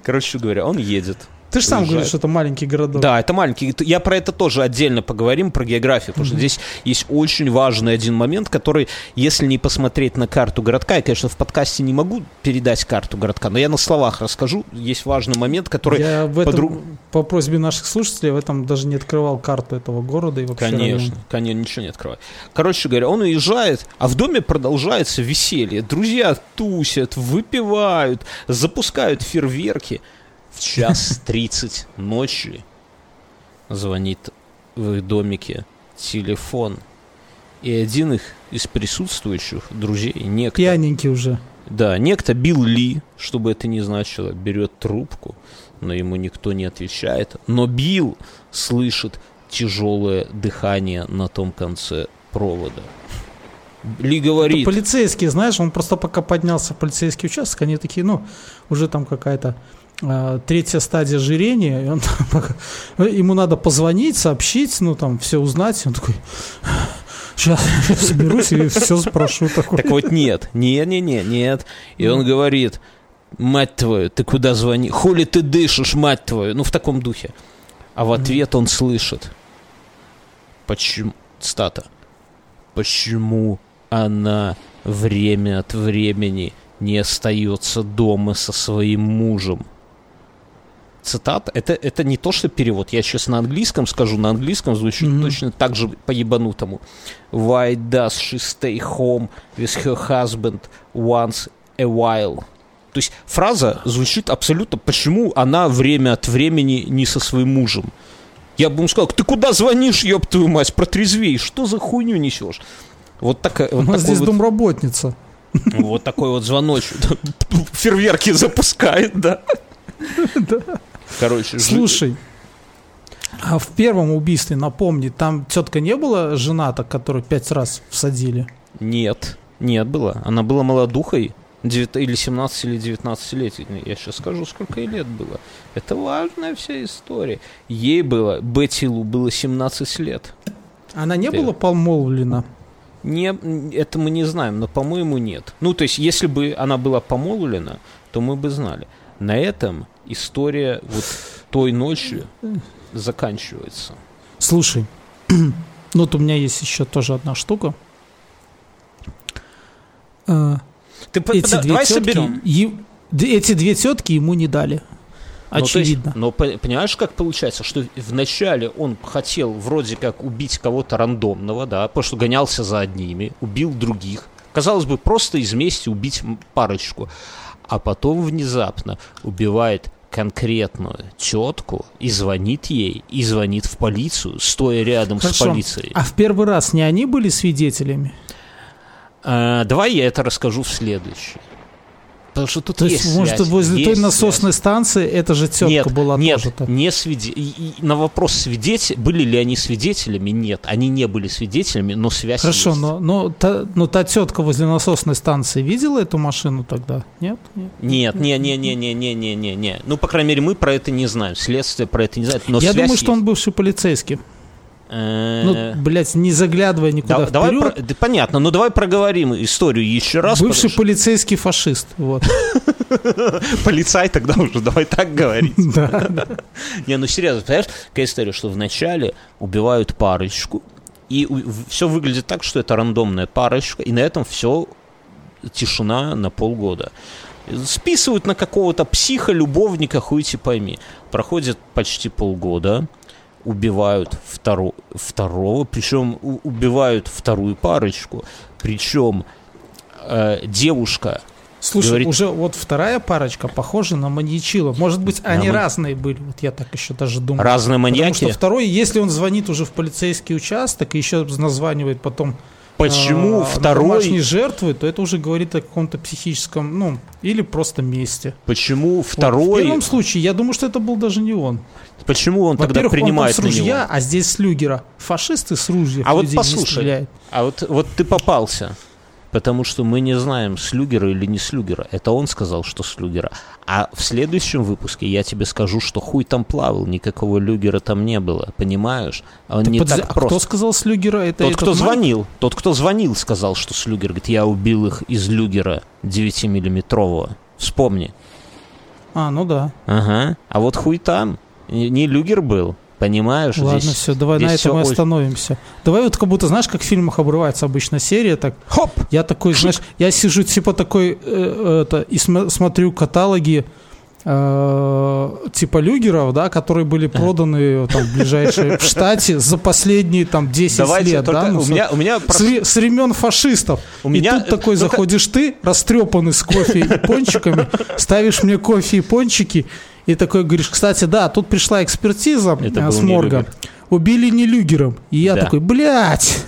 Короче говоря, он едет ты же сам говоришь, что это маленький городок. Да, это маленький. Я про это тоже отдельно поговорим, про географию, потому mm-hmm. что здесь есть очень важный один момент, который, если не посмотреть на карту городка, я, конечно, в подкасте не могу передать карту городка, но я на словах расскажу. Есть важный момент, который... Я в этом, подруг... по просьбе наших слушателей, в этом даже не открывал карту этого города и вообще... Конечно, района. конечно, ничего не открывай. Короче говоря, он уезжает, а в доме продолжается веселье. Друзья тусят, выпивают, запускают фейерверки в час тридцать ночи звонит в их домике телефон. И один их из присутствующих друзей, некто... Пьяненький уже. Да, некто Билл Ли, чтобы это не значило, берет трубку, но ему никто не отвечает. Но Билл слышит тяжелое дыхание на том конце провода. Ли говорит... Это полицейские, знаешь, он просто пока поднялся в полицейский участок, они такие, ну, уже там какая-то третья стадия ожирения, и он, ему надо позвонить, сообщить, ну там все узнать, он такой, сейчас, соберусь и все спрошу. Такой. Так вот нет, не-не-не, нет. И он говорит, мать твою, ты куда звони? Хули ты дышишь, мать твою? Ну в таком духе. А в ответ он слышит, почему, стата, почему она время от времени не остается дома со своим мужем? Цитат. Это, это не то, что перевод. Я сейчас на английском скажу. На английском звучит mm-hmm. точно так же по-ебанутому. Why does she stay home with her husband once a while? То есть фраза звучит абсолютно, почему она время от времени не со своим мужем. Я бы ему сказал, ты куда звонишь, ёб твою мать, протрезвей, что за хуйню несешь? Вот такая... Вот У нас здесь вот, домработница. Вот такой вот звоночек. <laughs> Фейерверки запускает, да. <laughs> Да. Короче, слушай. А в первом убийстве, напомни, там тетка не была жена-то, которую пять раз всадили? Нет, нет было. Она была молодухой, 9, или 17, или 19 лет. Я сейчас скажу, сколько ей лет было. Это важная вся история. Ей было, Бетти Лу было 17 лет. Она не Ты... была помолвлена? Не, это мы не знаем, но, по-моему, нет. Ну, то есть, если бы она была помолвлена, то мы бы знали. На этом история вот той ночи заканчивается. Слушай, <clears throat> ну вот у меня есть еще тоже одна штука. А, Ты эти под... две давай тетки, соберем. Е... Эти две тетки ему не дали. Очевидно. Ну, есть, но понимаешь, как получается, что вначале он хотел вроде как убить кого-то рандомного, да, потому что гонялся за одними, убил других. Казалось бы, просто из мести убить парочку. А потом внезапно убивает конкретную тетку и звонит ей, и звонит в полицию, стоя рядом Хорошо. с полицией. А в первый раз не они были свидетелями? А, давай я это расскажу в следующий. Потому что тут То есть, есть может, связь, возле есть той насосной связь. станции эта же тетка нет, была нет, тоже так? не свиде... И, и на вопрос свидетель, были ли они свидетелями, нет, они не были свидетелями, но связь Хорошо, есть. но, но, та, но та тетка возле насосной станции видела эту машину тогда? Нет? Нет, нет, не, не, не, не, не, не, не. Ну, по крайней мере, мы про это не знаем, следствие про это не знает. Но Я думаю, есть. что он бывший полицейский. Ну, э, блядь, не заглядывая никуда да, вперед. Давай про... да, понятно, но давай проговорим историю еще раз. Бывший потому... полицейский фашист, вот. <laughs> Полицай тогда уже, давай так говорить. <laughs> Да. Не, ну серьезно, понимаешь, какая история, что вначале убивают парочку, и все выглядит так, что это рандомная парочка, и на этом все тишина на полгода. Списывают на какого-то психа, любовника, хуйте пойми. Проходит почти полгода, убивают второ, второго, причем убивают вторую парочку, причем э, девушка Слушай, говорит... уже вот вторая парочка похожа на маньячила. Может быть, они да, разные были. Вот я так еще даже думаю. Разные маньяки? Потому что второй, если он звонит уже в полицейский участок и еще названивает потом Почему а, второй... жертвы, то это уже говорит о каком-то психическом, ну, или просто месте. Почему второй... Вот, в первом случае, я думаю, что это был даже не он. Почему он тогда принимает он там с ружья, него? а здесь с люгера. Фашисты с ружья а вот послушай, А вот, вот ты попался. Потому что мы не знаем, слюгера или не слюгера. Это он сказал, что слюгера. А в следующем выпуске я тебе скажу, что хуй там плавал, никакого люгера там не было, понимаешь? Он Так не подожди, так а просто. кто сказал Слюгера? Это Тот, кто Майк? звонил, тот, кто звонил, сказал, что слюгер. Говорит, я убил их из люгера 9-миллиметрового. Вспомни. А, ну да. Ага. А вот хуй там. Не люгер был. Понимаешь? Ладно, Здесь- все, давай на здесь этом всё и очень- остановимся. Давай вот как будто, знаешь, как в фильмах обрывается обычно серия, так Хоп! я такой, знаешь, я сижу типа такой, э, это, и см- смотрю каталоги э, типа люгеров, да, которые были проданы там в ближайшие <laughs> в штате за последние там 10 Давайте лет, только... да, ну, у, меня, у меня... с, вре- с времен фашистов. У и меня- тут такой ну-ка. заходишь ты, растрепанный с кофе и пончиками, <laughs> ставишь мне кофе и пончики, и такой говоришь, кстати, да, тут пришла экспертиза Это был с морга. Люгер. Убили не люгером. И я Да. такой, блядь,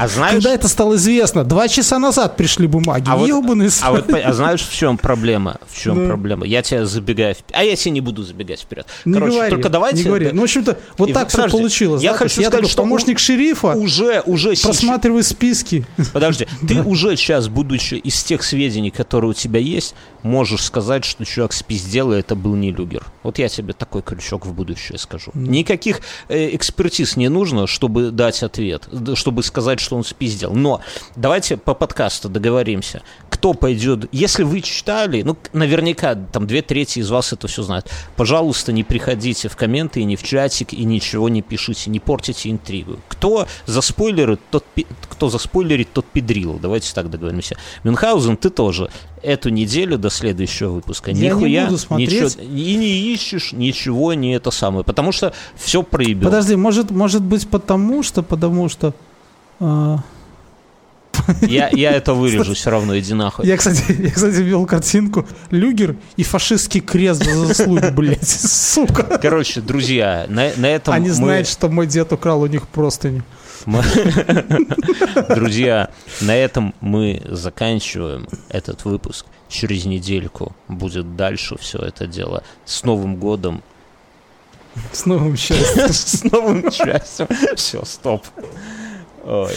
А знаешь... когда это стало известно? Два часа назад пришли бумаги. А вот- Ёбаный А вот а знаешь, в чем проблема? В чем Да. проблема? Я тебя забегаю вперед. А я тебе не буду забегать вперед. Не Короче, говори, только давайте. не говори. Ну, в общем-то, вот И так подожди, получилось. я да? хочу я сказать, такой что помощник шерифа, уже, уже сейчас. просматриваю списки. Подожди, ты уже сейчас, будучи из тех сведений, которые у тебя есть, можешь сказать, что чувак спиздел, и это был не люгер. Вот я тебе такой крючок в будущее скажу. Никаких э, экспертиз не нужно, чтобы дать ответ, чтобы сказать, что он спиздел. Но давайте по подкасту договоримся. Кто пойдет, если вы читали, ну, наверняка там две трети из вас это все знают, пожалуйста, не приходите в комменты и не в чатик, и ничего не пишите, не портите интригу. Кто за спойлеры, тот, кто за спойлерит, тот педрил. Давайте так договоримся. Мюнхгаузен, ты тоже эту неделю до следующего выпуска Я не нихуя буду смотреть. ничего, и не ищешь ничего, не это самое, потому что все проебил. Подожди, может, может быть потому что, потому что... а, Я, я это <laughs> вырежу все равно, иди нахуй. Я, кстати, <laughs> я, кстати, ввел картинку Люгер и фашистский крест за заслуги, <laughs> блядь, сука. Короче, друзья, на, на этом Они мы- знают, что мой дед украл у них простыню. <laughs> Друзья, на этом мы заканчиваем этот выпуск. Через недельку будет дальше все это дело. С Новым годом, С новым счастьем. <laughs> с новым счастьем. Все, стоп. Ой.